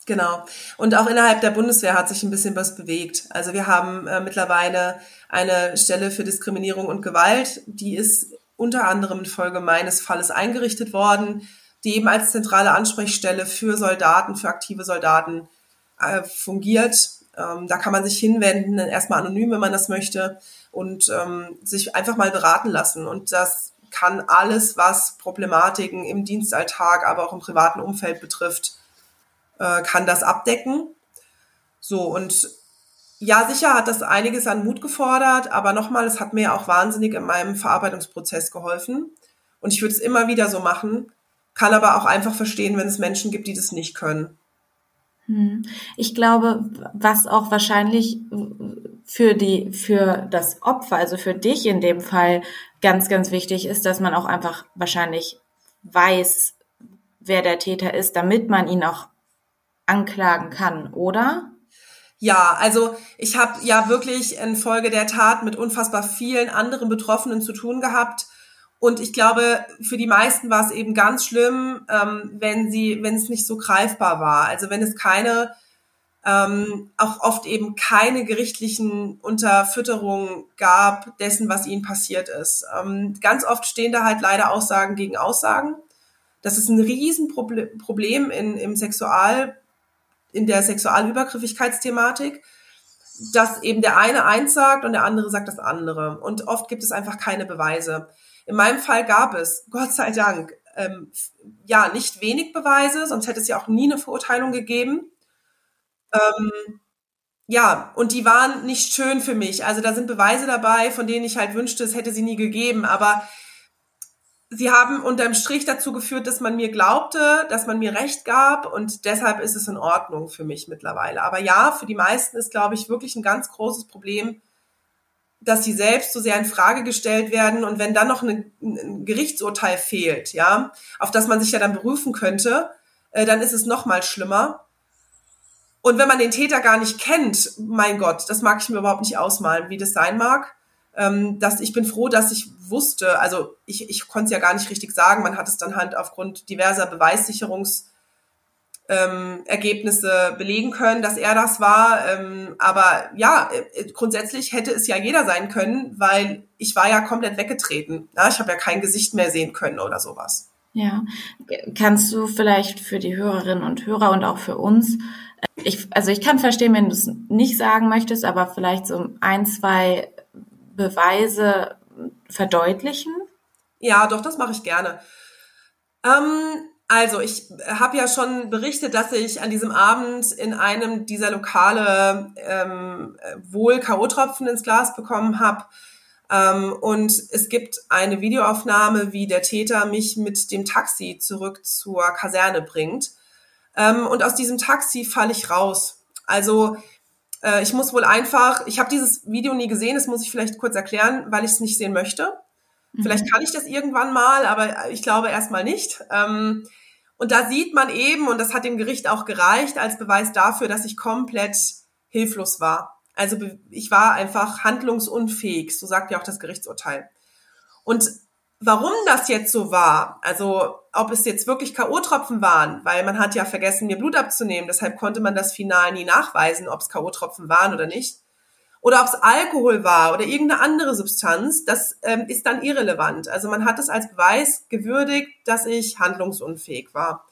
S1: Genau. Und auch innerhalb der Bundeswehr hat sich ein bisschen was bewegt. Also wir haben äh, mittlerweile eine Stelle für Diskriminierung und Gewalt, die ist unter anderem infolge meines Falles eingerichtet worden, die eben als zentrale Ansprechstelle für Soldaten, für aktive Soldaten äh, fungiert. Ähm, da kann man sich hinwenden, erstmal anonym, wenn man das möchte, und ähm, sich einfach mal beraten lassen. Und das kann alles, was Problematiken im Dienstalltag, aber auch im privaten Umfeld betrifft, äh, kann das abdecken. So, und ja, sicher hat das einiges an Mut gefordert, aber nochmal, es hat mir auch wahnsinnig in meinem Verarbeitungsprozess geholfen. Und ich würde es immer wieder so machen, kann aber auch einfach verstehen, wenn es Menschen gibt, die das nicht können.
S3: Hm. Ich glaube, was auch wahrscheinlich für die, für das Opfer, also für dich in dem Fall ganz, ganz wichtig ist, dass man auch einfach wahrscheinlich weiß, wer der Täter ist, damit man ihn auch anklagen kann, oder?
S1: Ja, also ich habe ja wirklich infolge der Tat mit unfassbar vielen anderen Betroffenen zu tun gehabt. Und ich glaube, für die meisten war es eben ganz schlimm, ähm, wenn sie, wenn es nicht so greifbar war. Also wenn es keine ähm, auch oft eben keine gerichtlichen Unterfütterungen gab dessen, was ihnen passiert ist. Ähm, ganz oft stehen da halt leider Aussagen gegen Aussagen. Das ist ein Riesenproblem in, im Sexual, in der Sexualübergriffigkeitsthematik, dass eben der eine eins sagt und der andere sagt das andere. Und oft gibt es einfach keine Beweise. In meinem Fall gab es, Gott sei Dank, ähm, ja, nicht wenig Beweise, sonst hätte es ja auch nie eine Verurteilung gegeben. Ähm, ja, und die waren nicht schön für mich. Also da sind Beweise dabei, von denen ich halt wünschte, es hätte sie nie gegeben. Aber sie haben unterm Strich dazu geführt, dass man mir glaubte, dass man mir Recht gab und deshalb ist es in Ordnung für mich mittlerweile. Aber ja, für die meisten ist, glaube ich, wirklich ein ganz großes Problem, dass sie selbst so sehr in Frage gestellt werden und wenn dann noch ein, ein Gerichtsurteil fehlt, ja, auf das man sich ja dann berufen könnte, äh, dann ist es noch mal schlimmer. Und wenn man den Täter gar nicht kennt, mein Gott, das mag ich mir überhaupt nicht ausmalen, wie das sein mag. Ähm, dass ich bin froh, dass ich wusste, also ich, ich konnte es ja gar nicht richtig sagen, man hat es dann halt aufgrund diverser Beweissicherungsverfahren ähm, Ergebnisse belegen können, dass er das war. Ähm, aber ja, äh, grundsätzlich hätte es ja jeder sein können, weil ich war ja komplett weggetreten. Ja, ich habe ja kein Gesicht mehr sehen können oder sowas.
S3: Ja, kannst du vielleicht für die Hörerinnen und Hörer und auch für uns, äh, ich, also ich kann verstehen, wenn du es nicht sagen möchtest, aber vielleicht so ein, zwei Beweise verdeutlichen?
S1: Ja, doch, das mache ich gerne. Ähm, also, ich habe ja schon berichtet, dass ich an diesem Abend in einem dieser Lokale ähm, wohl K.O.-Tropfen ins Glas bekommen habe. Ähm, und es gibt eine Videoaufnahme, wie der Täter mich mit dem Taxi zurück zur Kaserne bringt. Ähm, und aus diesem Taxi falle ich raus. Also äh, ich muss wohl einfach, ich habe dieses Video nie gesehen, das muss ich vielleicht kurz erklären, weil ich es nicht sehen möchte. Mhm. Vielleicht kann ich das irgendwann mal, aber ich glaube erstmal nicht. Ähm, und da sieht man eben, und das hat dem Gericht auch gereicht als Beweis dafür, dass ich komplett hilflos war. Also ich war einfach handlungsunfähig, so sagt ja auch das Gerichtsurteil. Und warum das jetzt so war, also ob es jetzt wirklich K.O.-Tropfen waren, weil man hat ja vergessen, mir Blut abzunehmen, deshalb konnte man das final nie nachweisen, ob es K.O.-Tropfen waren oder nicht oder ob es Alkohol war oder irgendeine andere Substanz, das ähm, ist dann irrelevant. Also man hat es als Beweis gewürdigt, dass ich handlungsunfähig war.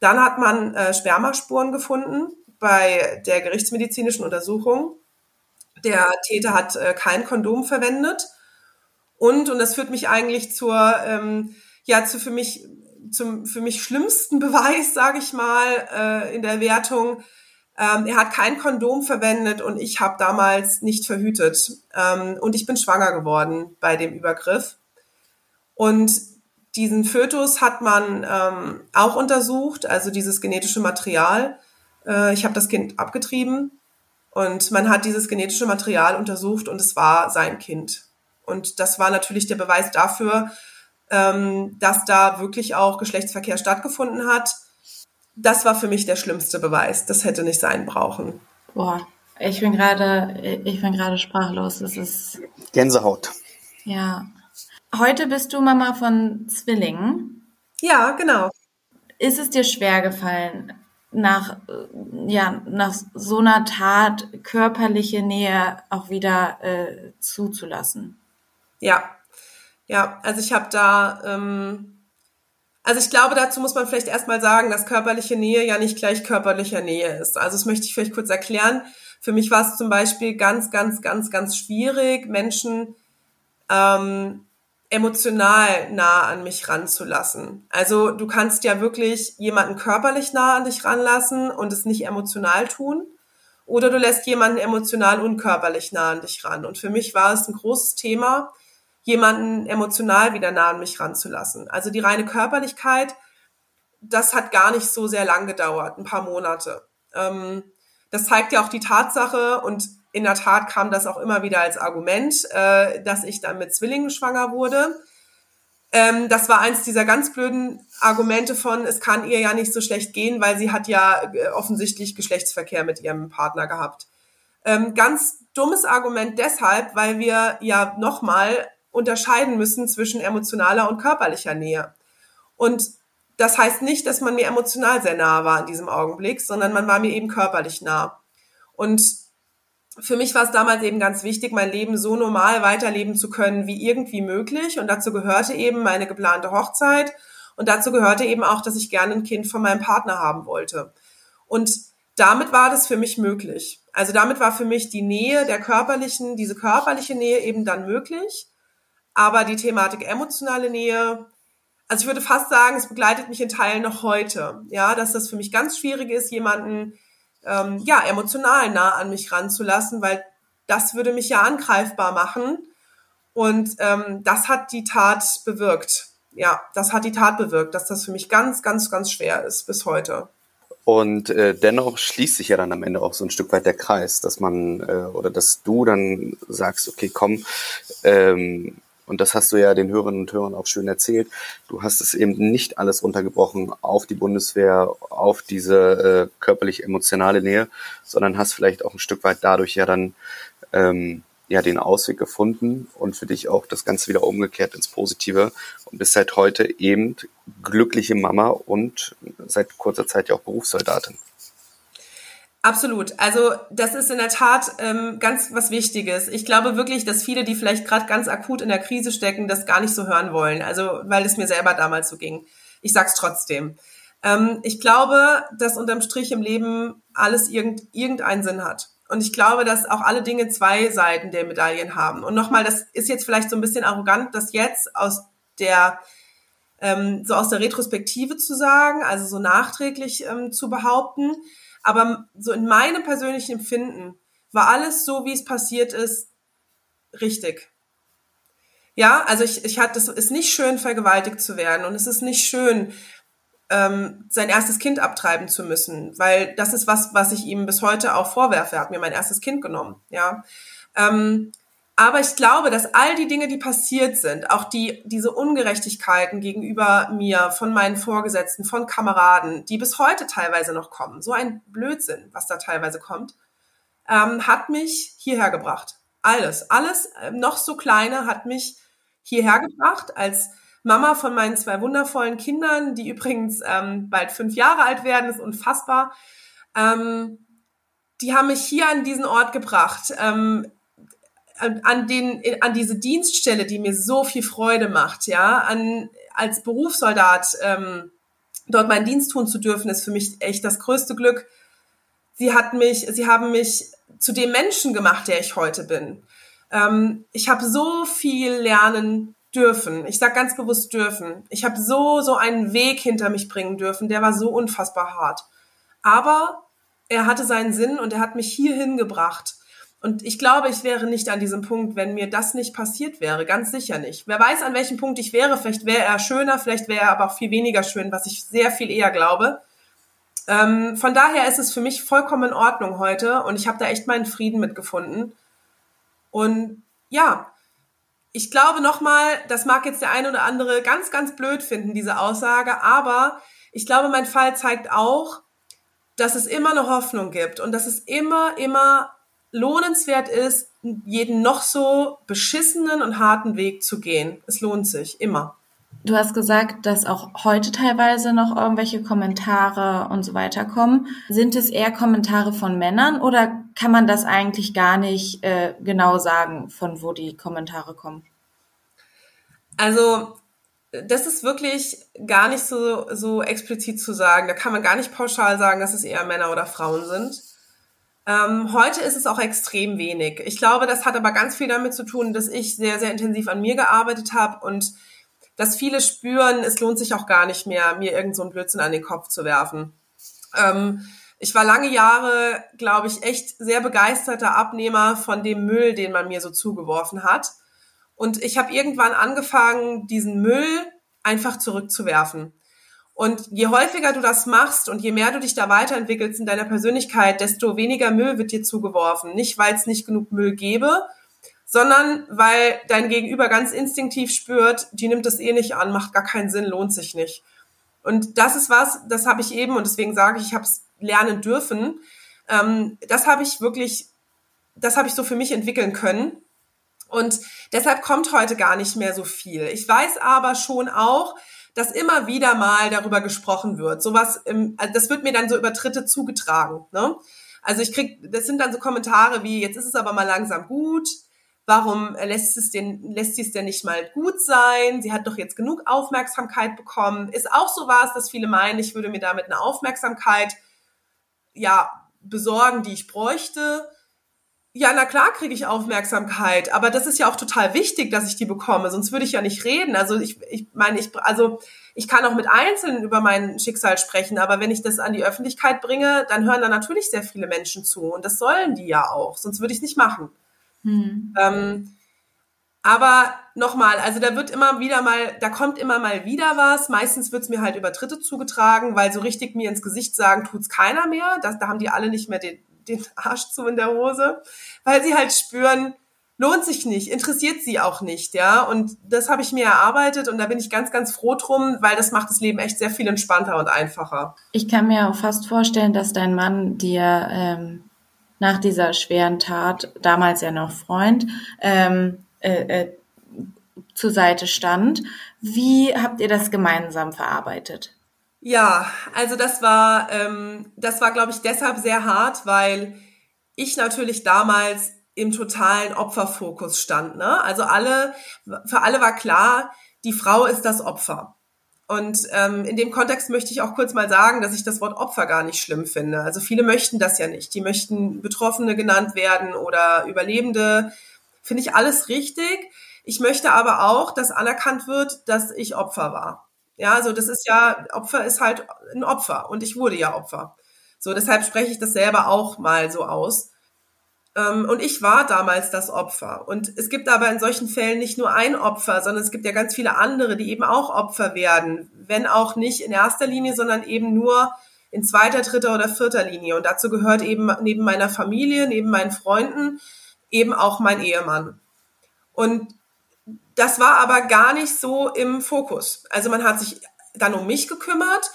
S1: Dann hat man äh, Spermaspuren gefunden bei der gerichtsmedizinischen Untersuchung. Der Täter hat äh, kein Kondom verwendet. Und, und das führt mich eigentlich zur, ähm, ja, zu für mich, zum für mich schlimmsten Beweis, sage ich mal, äh, in der Wertung, ähm, er hat kein Kondom verwendet und ich habe damals nicht verhütet. Ähm, und ich bin schwanger geworden bei dem Übergriff. Und diesen Fötus hat man ähm, auch untersucht, also dieses genetische Material. Äh, ich habe das Kind abgetrieben und man hat dieses genetische Material untersucht und es war sein Kind. Und das war natürlich der Beweis dafür, ähm, dass da wirklich auch Geschlechtsverkehr stattgefunden hat das war für mich der schlimmste Beweis. Das hätte nicht sein brauchen.
S3: Boah, ich bin gerade, ich bin gerade sprachlos. Es ist
S2: Gänsehaut.
S3: Ja. Heute bist du Mama von Zwillingen.
S1: Ja, genau.
S3: Ist es dir schwer gefallen, nach, ja, nach so einer Tat körperliche Nähe auch wieder äh, zuzulassen?
S1: Ja, ja. Also ich habe da ähm, also ich glaube, dazu muss man vielleicht erstmal sagen, dass körperliche Nähe ja nicht gleich körperlicher Nähe ist. Also das möchte ich vielleicht kurz erklären. Für mich war es zum Beispiel ganz, ganz, ganz, ganz schwierig, Menschen ähm, emotional nah an mich ranzulassen. Also du kannst ja wirklich jemanden körperlich nah an dich ranlassen und es nicht emotional tun. Oder du lässt jemanden emotional und körperlich nah an dich ran. Und für mich war es ein großes Thema, jemanden emotional wieder nah an mich ranzulassen. Also die reine Körperlichkeit, das hat gar nicht so sehr lang gedauert, ein paar Monate. Ähm, das zeigt ja auch die Tatsache und in der Tat kam das auch immer wieder als Argument, äh, dass ich dann mit Zwillingen schwanger wurde. Ähm, das war eins dieser ganz blöden Argumente von, es kann ihr ja nicht so schlecht gehen, weil sie hat ja äh, offensichtlich Geschlechtsverkehr mit ihrem Partner gehabt. Ähm, ganz dummes Argument deshalb, weil wir ja nochmal unterscheiden müssen zwischen emotionaler und körperlicher Nähe. Und das heißt nicht, dass man mir emotional sehr nah war in diesem Augenblick, sondern man war mir eben körperlich nah. Und für mich war es damals eben ganz wichtig, mein Leben so normal weiterleben zu können wie irgendwie möglich. Und dazu gehörte eben meine geplante Hochzeit. Und dazu gehörte eben auch, dass ich gerne ein Kind von meinem Partner haben wollte. Und damit war das für mich möglich. Also damit war für mich die Nähe der körperlichen, diese körperliche Nähe eben dann möglich. Aber die Thematik emotionale Nähe, also ich würde fast sagen, es begleitet mich in Teilen noch heute. Ja, dass das für mich ganz schwierig ist, jemanden ähm, ja emotional nah an mich ranzulassen, weil das würde mich ja angreifbar machen. Und ähm, das hat die Tat bewirkt. Ja, das hat die Tat bewirkt, dass das für mich ganz, ganz, ganz schwer ist bis heute.
S2: Und äh, dennoch schließt sich ja dann am Ende auch so ein Stück weit der Kreis, dass man äh, oder dass du dann sagst, okay, komm, ähm, und das hast du ja den Hörerinnen und Hörern auch schön erzählt, du hast es eben nicht alles runtergebrochen auf die Bundeswehr, auf diese äh, körperlich-emotionale Nähe, sondern hast vielleicht auch ein Stück weit dadurch ja dann ähm, ja den Ausweg gefunden und für dich auch das Ganze wieder umgekehrt ins Positive und bist seit heute eben glückliche Mama und seit kurzer Zeit ja auch Berufssoldatin.
S1: Absolut. Also das ist in der Tat ähm, ganz was Wichtiges. Ich glaube wirklich, dass viele, die vielleicht gerade ganz akut in der Krise stecken, das gar nicht so hören wollen. Also weil es mir selber damals so ging. Ich sag's trotzdem. Ähm, ich glaube, dass unterm Strich im Leben alles irgend, irgendeinen Sinn hat. Und ich glaube, dass auch alle Dinge zwei Seiten der Medaillen haben. Und nochmal, das ist jetzt vielleicht so ein bisschen arrogant, das jetzt aus der ähm, so aus der Retrospektive zu sagen, also so nachträglich ähm, zu behaupten. Aber so in meinem persönlichen Empfinden war alles so, wie es passiert ist, richtig. Ja, also ich, ich hatte, es ist nicht schön, vergewaltigt zu werden und es ist nicht schön, ähm, sein erstes Kind abtreiben zu müssen, weil das ist was, was ich ihm bis heute auch vorwerfe. Er hat mir mein erstes Kind genommen, ja. Ähm, aber ich glaube, dass all die Dinge, die passiert sind, auch die, diese Ungerechtigkeiten gegenüber mir, von meinen Vorgesetzten, von Kameraden, die bis heute teilweise noch kommen, so ein Blödsinn, was da teilweise kommt, ähm, hat mich hierher gebracht. Alles, alles äh, noch so kleine hat mich hierher gebracht als Mama von meinen zwei wundervollen Kindern, die übrigens ähm, bald fünf Jahre alt werden, ist unfassbar. Ähm, die haben mich hier an diesen Ort gebracht. Ähm, an, den, an diese Dienststelle, die mir so viel Freude macht, ja, an, als Berufssoldat ähm, dort meinen Dienst tun zu dürfen, ist für mich echt das größte Glück. Sie hat mich, sie haben mich zu dem Menschen gemacht, der ich heute bin. Ähm, ich habe so viel lernen dürfen. Ich sage ganz bewusst dürfen. Ich habe so so einen Weg hinter mich bringen dürfen, der war so unfassbar hart. Aber er hatte seinen Sinn und er hat mich hierhin gebracht. Und ich glaube, ich wäre nicht an diesem Punkt, wenn mir das nicht passiert wäre. Ganz sicher nicht. Wer weiß, an welchem Punkt ich wäre. Vielleicht wäre er schöner, vielleicht wäre er aber auch viel weniger schön, was ich sehr viel eher glaube. Ähm, von daher ist es für mich vollkommen in Ordnung heute und ich habe da echt meinen Frieden mitgefunden. Und ja, ich glaube nochmal, das mag jetzt der eine oder andere ganz, ganz blöd finden, diese Aussage, aber ich glaube, mein Fall zeigt auch, dass es immer eine Hoffnung gibt und dass es immer, immer lohnenswert ist, jeden noch so beschissenen und harten Weg zu gehen. Es lohnt sich, immer.
S3: Du hast gesagt, dass auch heute teilweise noch irgendwelche Kommentare und so weiter kommen. Sind es eher Kommentare von Männern oder kann man das eigentlich gar nicht äh, genau sagen, von wo die Kommentare kommen?
S1: Also das ist wirklich gar nicht so, so explizit zu sagen. Da kann man gar nicht pauschal sagen, dass es eher Männer oder Frauen sind. Ähm, heute ist es auch extrem wenig. Ich glaube, das hat aber ganz viel damit zu tun, dass ich sehr, sehr intensiv an mir gearbeitet habe und dass viele spüren, es lohnt sich auch gar nicht mehr, mir irgend so einen Blödsinn an den Kopf zu werfen. Ähm, ich war lange Jahre, glaube ich, echt sehr begeisterter Abnehmer von dem Müll, den man mir so zugeworfen hat. Und ich habe irgendwann angefangen, diesen Müll einfach zurückzuwerfen. Und je häufiger du das machst und je mehr du dich da weiterentwickelst in deiner Persönlichkeit, desto weniger Müll wird dir zugeworfen. Nicht, weil es nicht genug Müll gäbe, sondern weil dein Gegenüber ganz instinktiv spürt, die nimmt das eh nicht an, macht gar keinen Sinn, lohnt sich nicht. Und das ist was, das habe ich eben, und deswegen sage ich, ich habe es lernen dürfen. Ähm, das habe ich wirklich, das habe ich so für mich entwickeln können. Und deshalb kommt heute gar nicht mehr so viel. Ich weiß aber schon auch, dass immer wieder mal darüber gesprochen wird. Sowas, also das wird mir dann so über Dritte zugetragen. Ne? Also ich krieg, das sind dann so Kommentare wie, jetzt ist es aber mal langsam gut. Warum lässt es denn, lässt sie es denn nicht mal gut sein? Sie hat doch jetzt genug Aufmerksamkeit bekommen. Ist auch so was, dass viele meinen, ich würde mir damit eine Aufmerksamkeit, ja, besorgen, die ich bräuchte. Ja, na klar kriege ich Aufmerksamkeit, aber das ist ja auch total wichtig, dass ich die bekomme, sonst würde ich ja nicht reden. Also ich, ich meine, ich, also ich kann auch mit Einzelnen über mein Schicksal sprechen, aber wenn ich das an die Öffentlichkeit bringe, dann hören da natürlich sehr viele Menschen zu und das sollen die ja auch, sonst würde ich es nicht machen. Hm. Ähm, aber nochmal, also da wird immer wieder mal, da kommt immer mal wieder was. Meistens wird's mir halt über Dritte zugetragen, weil so richtig mir ins Gesicht sagen tut's keiner mehr. Das, da haben die alle nicht mehr den, den Arsch zu in der Hose, weil sie halt spüren, lohnt sich nicht, interessiert sie auch nicht, ja. Und das habe ich mir erarbeitet und da bin ich ganz, ganz froh drum, weil das macht das Leben echt sehr viel entspannter und einfacher.
S3: Ich kann mir auch fast vorstellen, dass dein Mann dir ähm, nach dieser schweren Tat, damals ja noch Freund, ähm, äh, äh, zur Seite stand. Wie habt ihr das gemeinsam verarbeitet?
S1: Ja, also das war, ähm, das war, glaube ich, deshalb sehr hart, weil ich natürlich damals im totalen Opferfokus stand. Ne? Also alle, für alle war klar, die Frau ist das Opfer. Und ähm, in dem Kontext möchte ich auch kurz mal sagen, dass ich das Wort Opfer gar nicht schlimm finde. Also viele möchten das ja nicht. Die möchten Betroffene genannt werden oder Überlebende. Finde ich alles richtig. Ich möchte aber auch, dass anerkannt wird, dass ich Opfer war. Ja, also das ist ja, Opfer ist halt ein Opfer und ich wurde ja Opfer. So, deshalb spreche ich das selber auch mal so aus. Ähm, und ich war damals das Opfer. Und es gibt aber in solchen Fällen nicht nur ein Opfer, sondern es gibt ja ganz viele andere, die eben auch Opfer werden. Wenn auch nicht in erster Linie, sondern eben nur in zweiter, dritter oder vierter Linie. Und dazu gehört eben neben meiner Familie, neben meinen Freunden eben auch mein Ehemann. Und das war aber gar nicht so im Fokus. Also man hat sich dann um mich gekümmert,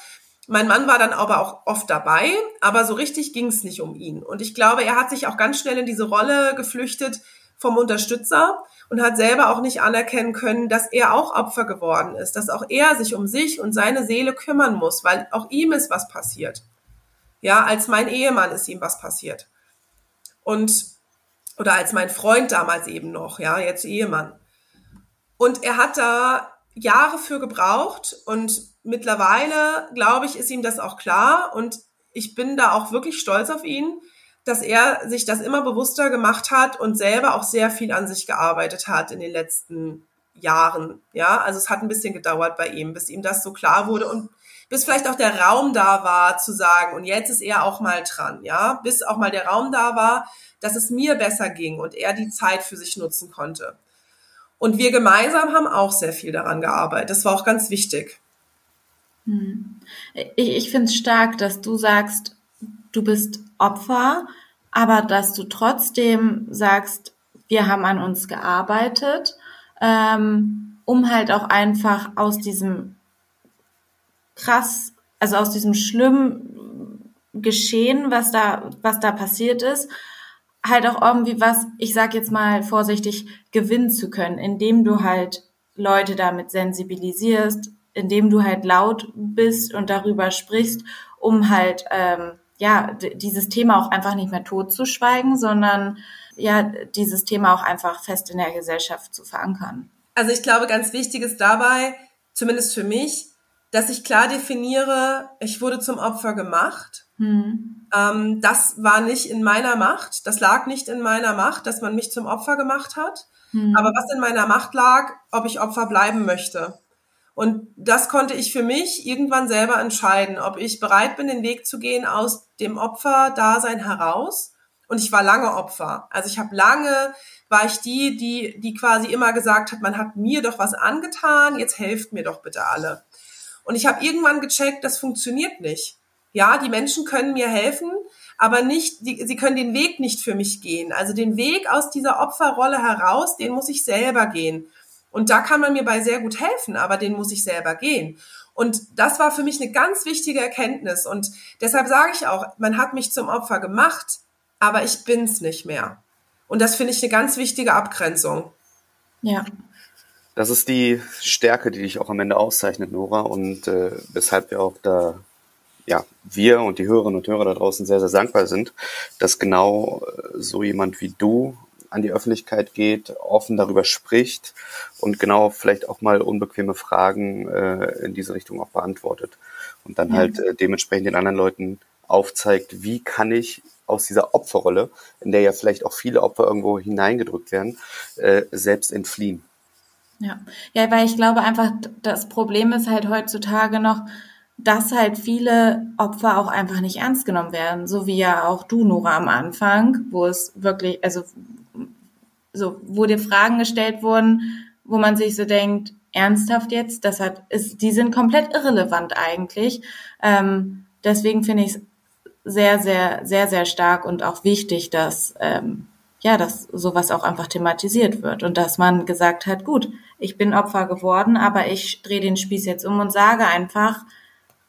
S1: mein Mann war dann aber auch oft dabei, aber so richtig ging es nicht um ihn. Und ich glaube, er hat sich auch ganz schnell in diese Rolle geflüchtet vom Unterstützer und hat selber auch nicht anerkennen können, dass er auch Opfer geworden ist, dass auch er sich um sich und seine Seele kümmern muss, weil auch ihm ist was passiert. Ja, als mein Ehemann ist ihm was passiert. Und, oder als mein Freund damals eben noch, ja, jetzt Ehemann. Und er hat da Jahre für gebraucht und mittlerweile, glaube ich, ist ihm das auch klar und ich bin da auch wirklich stolz auf ihn, dass er sich das immer bewusster gemacht hat und selber auch sehr viel an sich gearbeitet hat in den letzten Jahren. Ja, also es hat ein bisschen gedauert bei ihm, bis ihm das so klar wurde und bis vielleicht auch der Raum da war zu sagen, und jetzt ist er auch mal dran, ja, bis auch mal der Raum da war, dass es mir besser ging und er die Zeit für sich nutzen konnte. Und wir gemeinsam haben auch sehr viel daran gearbeitet. Das war auch ganz wichtig.
S3: Hm. Ich, ich finde es stark, dass du sagst, du bist Opfer, aber dass du trotzdem sagst, wir haben an uns gearbeitet, ähm, um halt auch einfach aus diesem krass, also aus diesem schlimmen Geschehen, was da, was da passiert ist, halt auch irgendwie was, ich sag jetzt mal vorsichtig, gewinnen zu können, indem du halt Leute damit sensibilisierst, indem du halt laut bist und darüber sprichst, um halt ähm, ja dieses Thema auch einfach nicht mehr totzuschweigen, sondern ja dieses Thema auch einfach fest in der Gesellschaft zu verankern.
S1: Also ich glaube, ganz wichtig ist dabei, zumindest für mich, dass ich klar definiere, ich wurde zum Opfer gemacht. Hm. Ähm, das war nicht in meiner Macht, das lag nicht in meiner Macht, dass man mich zum Opfer gemacht hat. Hm. Aber was in meiner Macht lag, ob ich Opfer bleiben möchte. Und das konnte ich für mich irgendwann selber entscheiden, ob ich bereit bin, den Weg zu gehen aus dem Opferdasein heraus. Und ich war lange Opfer. Also ich habe lange, war ich die, die, die quasi immer gesagt hat, man hat mir doch was angetan, jetzt helft mir doch bitte alle. Und ich habe irgendwann gecheckt, das funktioniert nicht. Ja, die Menschen können mir helfen, aber nicht, die, sie können den Weg nicht für mich gehen. Also den Weg aus dieser Opferrolle heraus, den muss ich selber gehen. Und da kann man mir bei sehr gut helfen, aber den muss ich selber gehen. Und das war für mich eine ganz wichtige Erkenntnis. Und deshalb sage ich auch, man hat mich zum Opfer gemacht, aber ich bin's nicht mehr. Und das finde ich eine ganz wichtige Abgrenzung.
S3: Ja.
S2: Das ist die Stärke, die dich auch am Ende auszeichnet, Nora, und äh, weshalb wir auch da, ja, wir und die Hörerinnen und Hörer da draußen sehr, sehr dankbar sind, dass genau äh, so jemand wie du an die Öffentlichkeit geht, offen darüber spricht und genau vielleicht auch mal unbequeme Fragen äh, in diese Richtung auch beantwortet und dann ja. halt äh, dementsprechend den anderen Leuten aufzeigt, wie kann ich aus dieser Opferrolle, in der ja vielleicht auch viele Opfer irgendwo hineingedrückt werden, äh, selbst entfliehen.
S3: Ja, ja, weil ich glaube einfach, das Problem ist halt heutzutage noch, dass halt viele Opfer auch einfach nicht ernst genommen werden, so wie ja auch du, Nora, am Anfang, wo es wirklich, also so, wo dir Fragen gestellt wurden, wo man sich so denkt, ernsthaft jetzt, das hat, ist, die sind komplett irrelevant eigentlich. Ähm, deswegen finde ich es sehr, sehr, sehr, sehr stark und auch wichtig, dass ähm, ja, dass sowas auch einfach thematisiert wird und dass man gesagt hat, gut, ich bin Opfer geworden, aber ich drehe den Spieß jetzt um und sage einfach,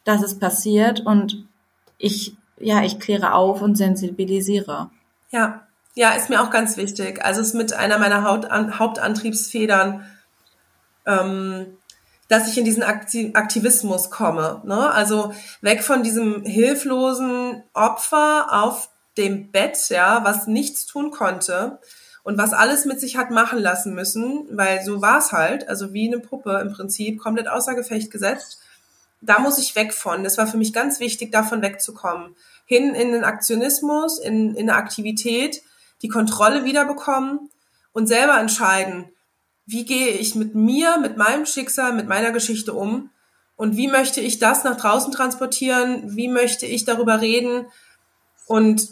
S3: dass es passiert und ich, ja, ich kläre auf und sensibilisiere.
S1: Ja, ja, ist mir auch ganz wichtig. Also es ist mit einer meiner Hauptantriebsfedern, ähm, dass ich in diesen Aktivismus komme. Ne? Also weg von diesem hilflosen Opfer auf dem Bett, ja, was nichts tun konnte und was alles mit sich hat machen lassen müssen, weil so war es halt, also wie eine Puppe im Prinzip, komplett außer Gefecht gesetzt. Da muss ich weg von. Das war für mich ganz wichtig, davon wegzukommen. Hin in den Aktionismus, in, in eine Aktivität, die Kontrolle wiederbekommen und selber entscheiden, wie gehe ich mit mir, mit meinem Schicksal, mit meiner Geschichte um? Und wie möchte ich das nach draußen transportieren, wie möchte ich darüber reden? Und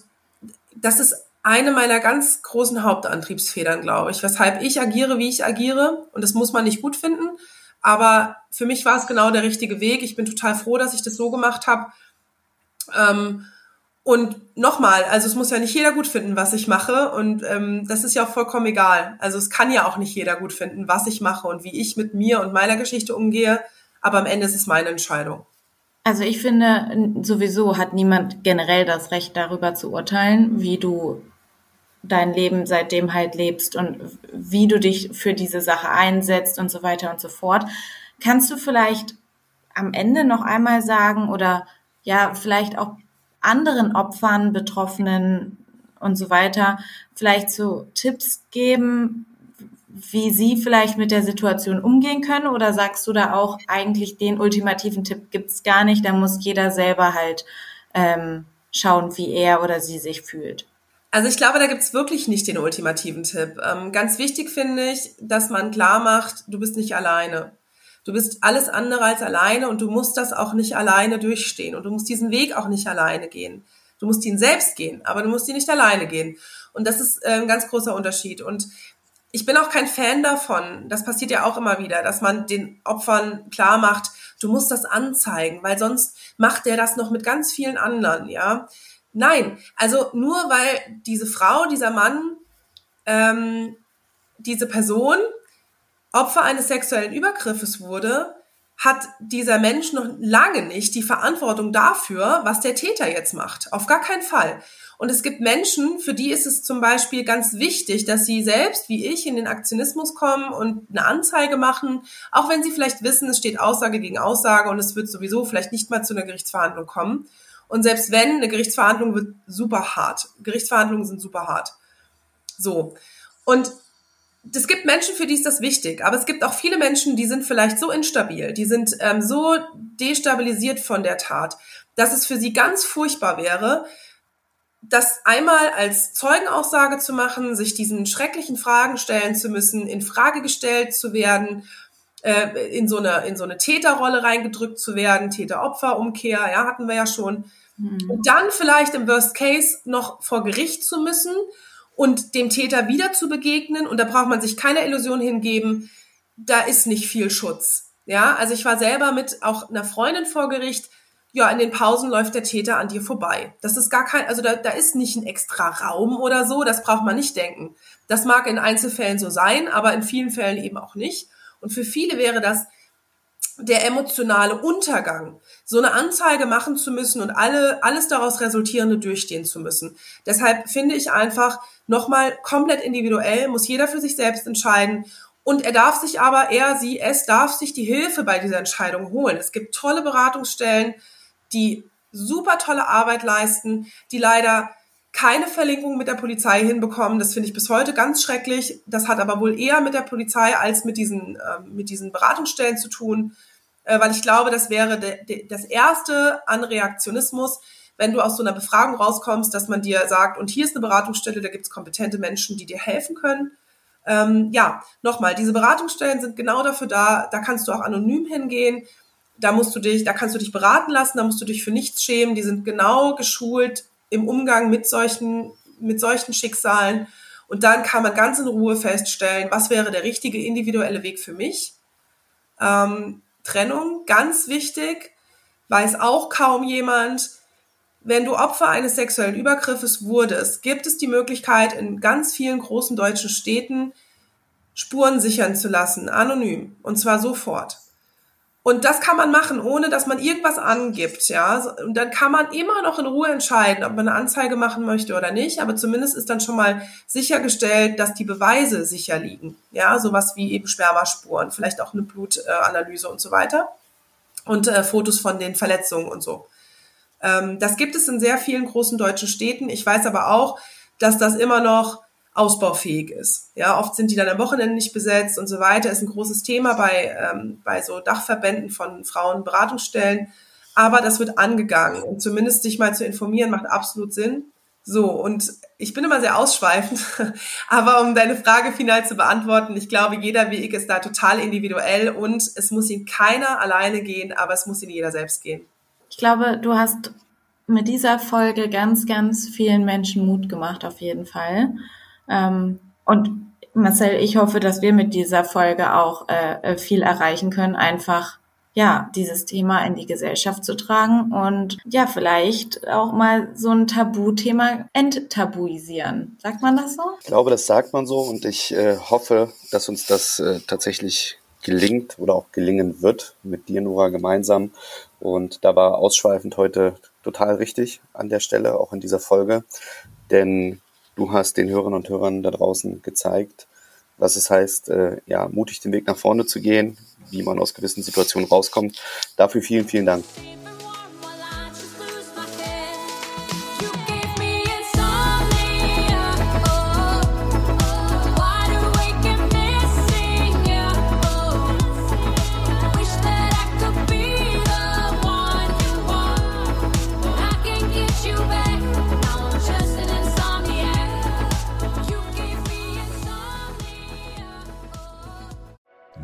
S1: das ist eine meiner ganz großen Hauptantriebsfedern, glaube ich, weshalb ich agiere, wie ich agiere. Und das muss man nicht gut finden, aber für mich war es genau der richtige Weg. Ich bin total froh, dass ich das so gemacht habe. Ähm, und nochmal, also es muss ja nicht jeder gut finden, was ich mache. Und ähm, das ist ja auch vollkommen egal. Also es kann ja auch nicht jeder gut finden, was ich mache und wie ich mit mir und meiner Geschichte umgehe. Aber am Ende ist es meine Entscheidung.
S3: Also ich finde, sowieso hat niemand generell das Recht darüber zu urteilen, wie du dein Leben seitdem halt lebst und wie du dich für diese Sache einsetzt und so weiter und so fort. Kannst du vielleicht am Ende noch einmal sagen oder ja, vielleicht auch anderen Opfern, Betroffenen und so weiter vielleicht so Tipps geben, wie sie vielleicht mit der Situation umgehen können? Oder sagst du da auch eigentlich den ultimativen Tipp gibt's gar nicht, da muss jeder selber halt ähm, schauen, wie er oder sie sich fühlt?
S1: Also ich glaube, da gibt's wirklich nicht den ultimativen Tipp. Ähm, ganz wichtig finde ich, dass man klar macht, du bist nicht alleine. Du bist alles andere als alleine und du musst das auch nicht alleine durchstehen und du musst diesen Weg auch nicht alleine gehen. Du musst ihn selbst gehen, aber du musst ihn nicht alleine gehen. Und das ist äh, ein ganz großer Unterschied. Und ich bin auch kein Fan davon, das passiert ja auch immer wieder, dass man den Opfern klar macht, du musst das anzeigen, weil sonst macht der das noch mit ganz vielen anderen, ja. Nein, also nur weil diese Frau, dieser Mann, ähm, diese Person Opfer eines sexuellen Übergriffes wurde, hat dieser Mensch noch lange nicht die Verantwortung dafür, was der Täter jetzt macht. Auf gar keinen Fall. Und es gibt Menschen, für die ist es zum Beispiel ganz wichtig, dass sie selbst, wie ich, in den Aktionismus kommen und eine Anzeige machen, auch wenn sie vielleicht wissen, es steht Aussage gegen Aussage und es wird sowieso vielleicht nicht mal zu einer Gerichtsverhandlung kommen. Und selbst wenn, eine Gerichtsverhandlung wird super hart. Gerichtsverhandlungen sind super hart. So. Und es gibt Menschen, für die ist das wichtig, aber es gibt auch viele Menschen, die sind vielleicht so instabil, die sind ähm, so destabilisiert von der Tat, dass es für sie ganz furchtbar wäre, das einmal als Zeugenaussage zu machen, sich diesen schrecklichen Fragen stellen zu müssen, in Frage gestellt zu werden, äh, in so eine in so eine Täterrolle reingedrückt zu werden, Täter-Opfer-Umkehr, ja hatten wir ja schon, mhm. und dann vielleicht im Worst Case noch vor Gericht zu müssen und dem Täter wieder zu begegnen. Und da braucht man sich keine Illusion hingeben, da ist nicht viel Schutz. Ja, also ich war selber mit auch einer Freundin vor Gericht. Ja, in den Pausen läuft der Täter an dir vorbei. Das ist gar kein, also da, da ist nicht ein extra Raum oder so, das braucht man nicht denken. Das mag in Einzelfällen so sein, aber in vielen Fällen eben auch nicht. Und für viele wäre das der emotionale Untergang, so eine Anzeige machen zu müssen und alle, alles daraus resultierende durchstehen zu müssen. Deshalb finde ich einfach nochmal komplett individuell, muss jeder für sich selbst entscheiden. Und er darf sich aber, er, sie, es darf sich die Hilfe bei dieser Entscheidung holen. Es gibt tolle Beratungsstellen, die super tolle Arbeit leisten, die leider keine Verlinkung mit der Polizei hinbekommen. Das finde ich bis heute ganz schrecklich. Das hat aber wohl eher mit der Polizei als mit diesen, äh, mit diesen Beratungsstellen zu tun, äh, weil ich glaube, das wäre de, de, das erste an Reaktionismus, wenn du aus so einer Befragung rauskommst, dass man dir sagt, und hier ist eine Beratungsstelle, da gibt es kompetente Menschen, die dir helfen können. Ähm, ja, nochmal, diese Beratungsstellen sind genau dafür da, da kannst du auch anonym hingehen, da musst du dich, da kannst du dich beraten lassen, da musst du dich für nichts schämen, die sind genau geschult, im Umgang mit solchen, mit solchen Schicksalen. Und dann kann man ganz in Ruhe feststellen, was wäre der richtige individuelle Weg für mich. Ähm, Trennung, ganz wichtig, weiß auch kaum jemand. Wenn du Opfer eines sexuellen Übergriffes wurdest, gibt es die Möglichkeit, in ganz vielen großen deutschen Städten Spuren sichern zu lassen, anonym, und zwar sofort. Und das kann man machen, ohne dass man irgendwas angibt, ja. Und dann kann man immer noch in Ruhe entscheiden, ob man eine Anzeige machen möchte oder nicht. Aber zumindest ist dann schon mal sichergestellt, dass die Beweise sicher liegen. Ja, sowas wie eben Spermaspuren, vielleicht auch eine Blutanalyse und so weiter. Und äh, Fotos von den Verletzungen und so. Ähm, das gibt es in sehr vielen großen deutschen Städten. Ich weiß aber auch, dass das immer noch ausbaufähig ist. Ja, oft sind die dann am Wochenende nicht besetzt und so weiter. Ist ein großes Thema bei, ähm, bei so Dachverbänden von Frauenberatungsstellen. Aber das wird angegangen und zumindest sich mal zu informieren macht absolut Sinn. So, und ich bin immer sehr ausschweifend, aber um deine Frage final zu beantworten, ich glaube, jeder Weg ist da total individuell und es muss ihn keiner alleine gehen, aber es muss ihn jeder selbst gehen.
S3: Ich glaube, du hast mit dieser Folge ganz, ganz vielen Menschen Mut gemacht, auf jeden Fall. Ähm, und Marcel, ich hoffe, dass wir mit dieser Folge auch äh, äh, viel erreichen können, einfach ja, dieses Thema in die Gesellschaft zu tragen und ja, vielleicht auch mal so ein Tabuthema enttabuisieren. Sagt man das so?
S2: Ich glaube, das sagt man so und ich äh, hoffe, dass uns das äh, tatsächlich gelingt oder auch gelingen wird mit dir, Nora, gemeinsam. Und da war ausschweifend heute total richtig an der Stelle, auch in dieser Folge. Denn Du hast den Hörern und Hörern da draußen gezeigt, was es heißt, äh, ja, mutig den Weg nach vorne zu gehen, wie man aus gewissen Situationen rauskommt. Dafür vielen, vielen Dank.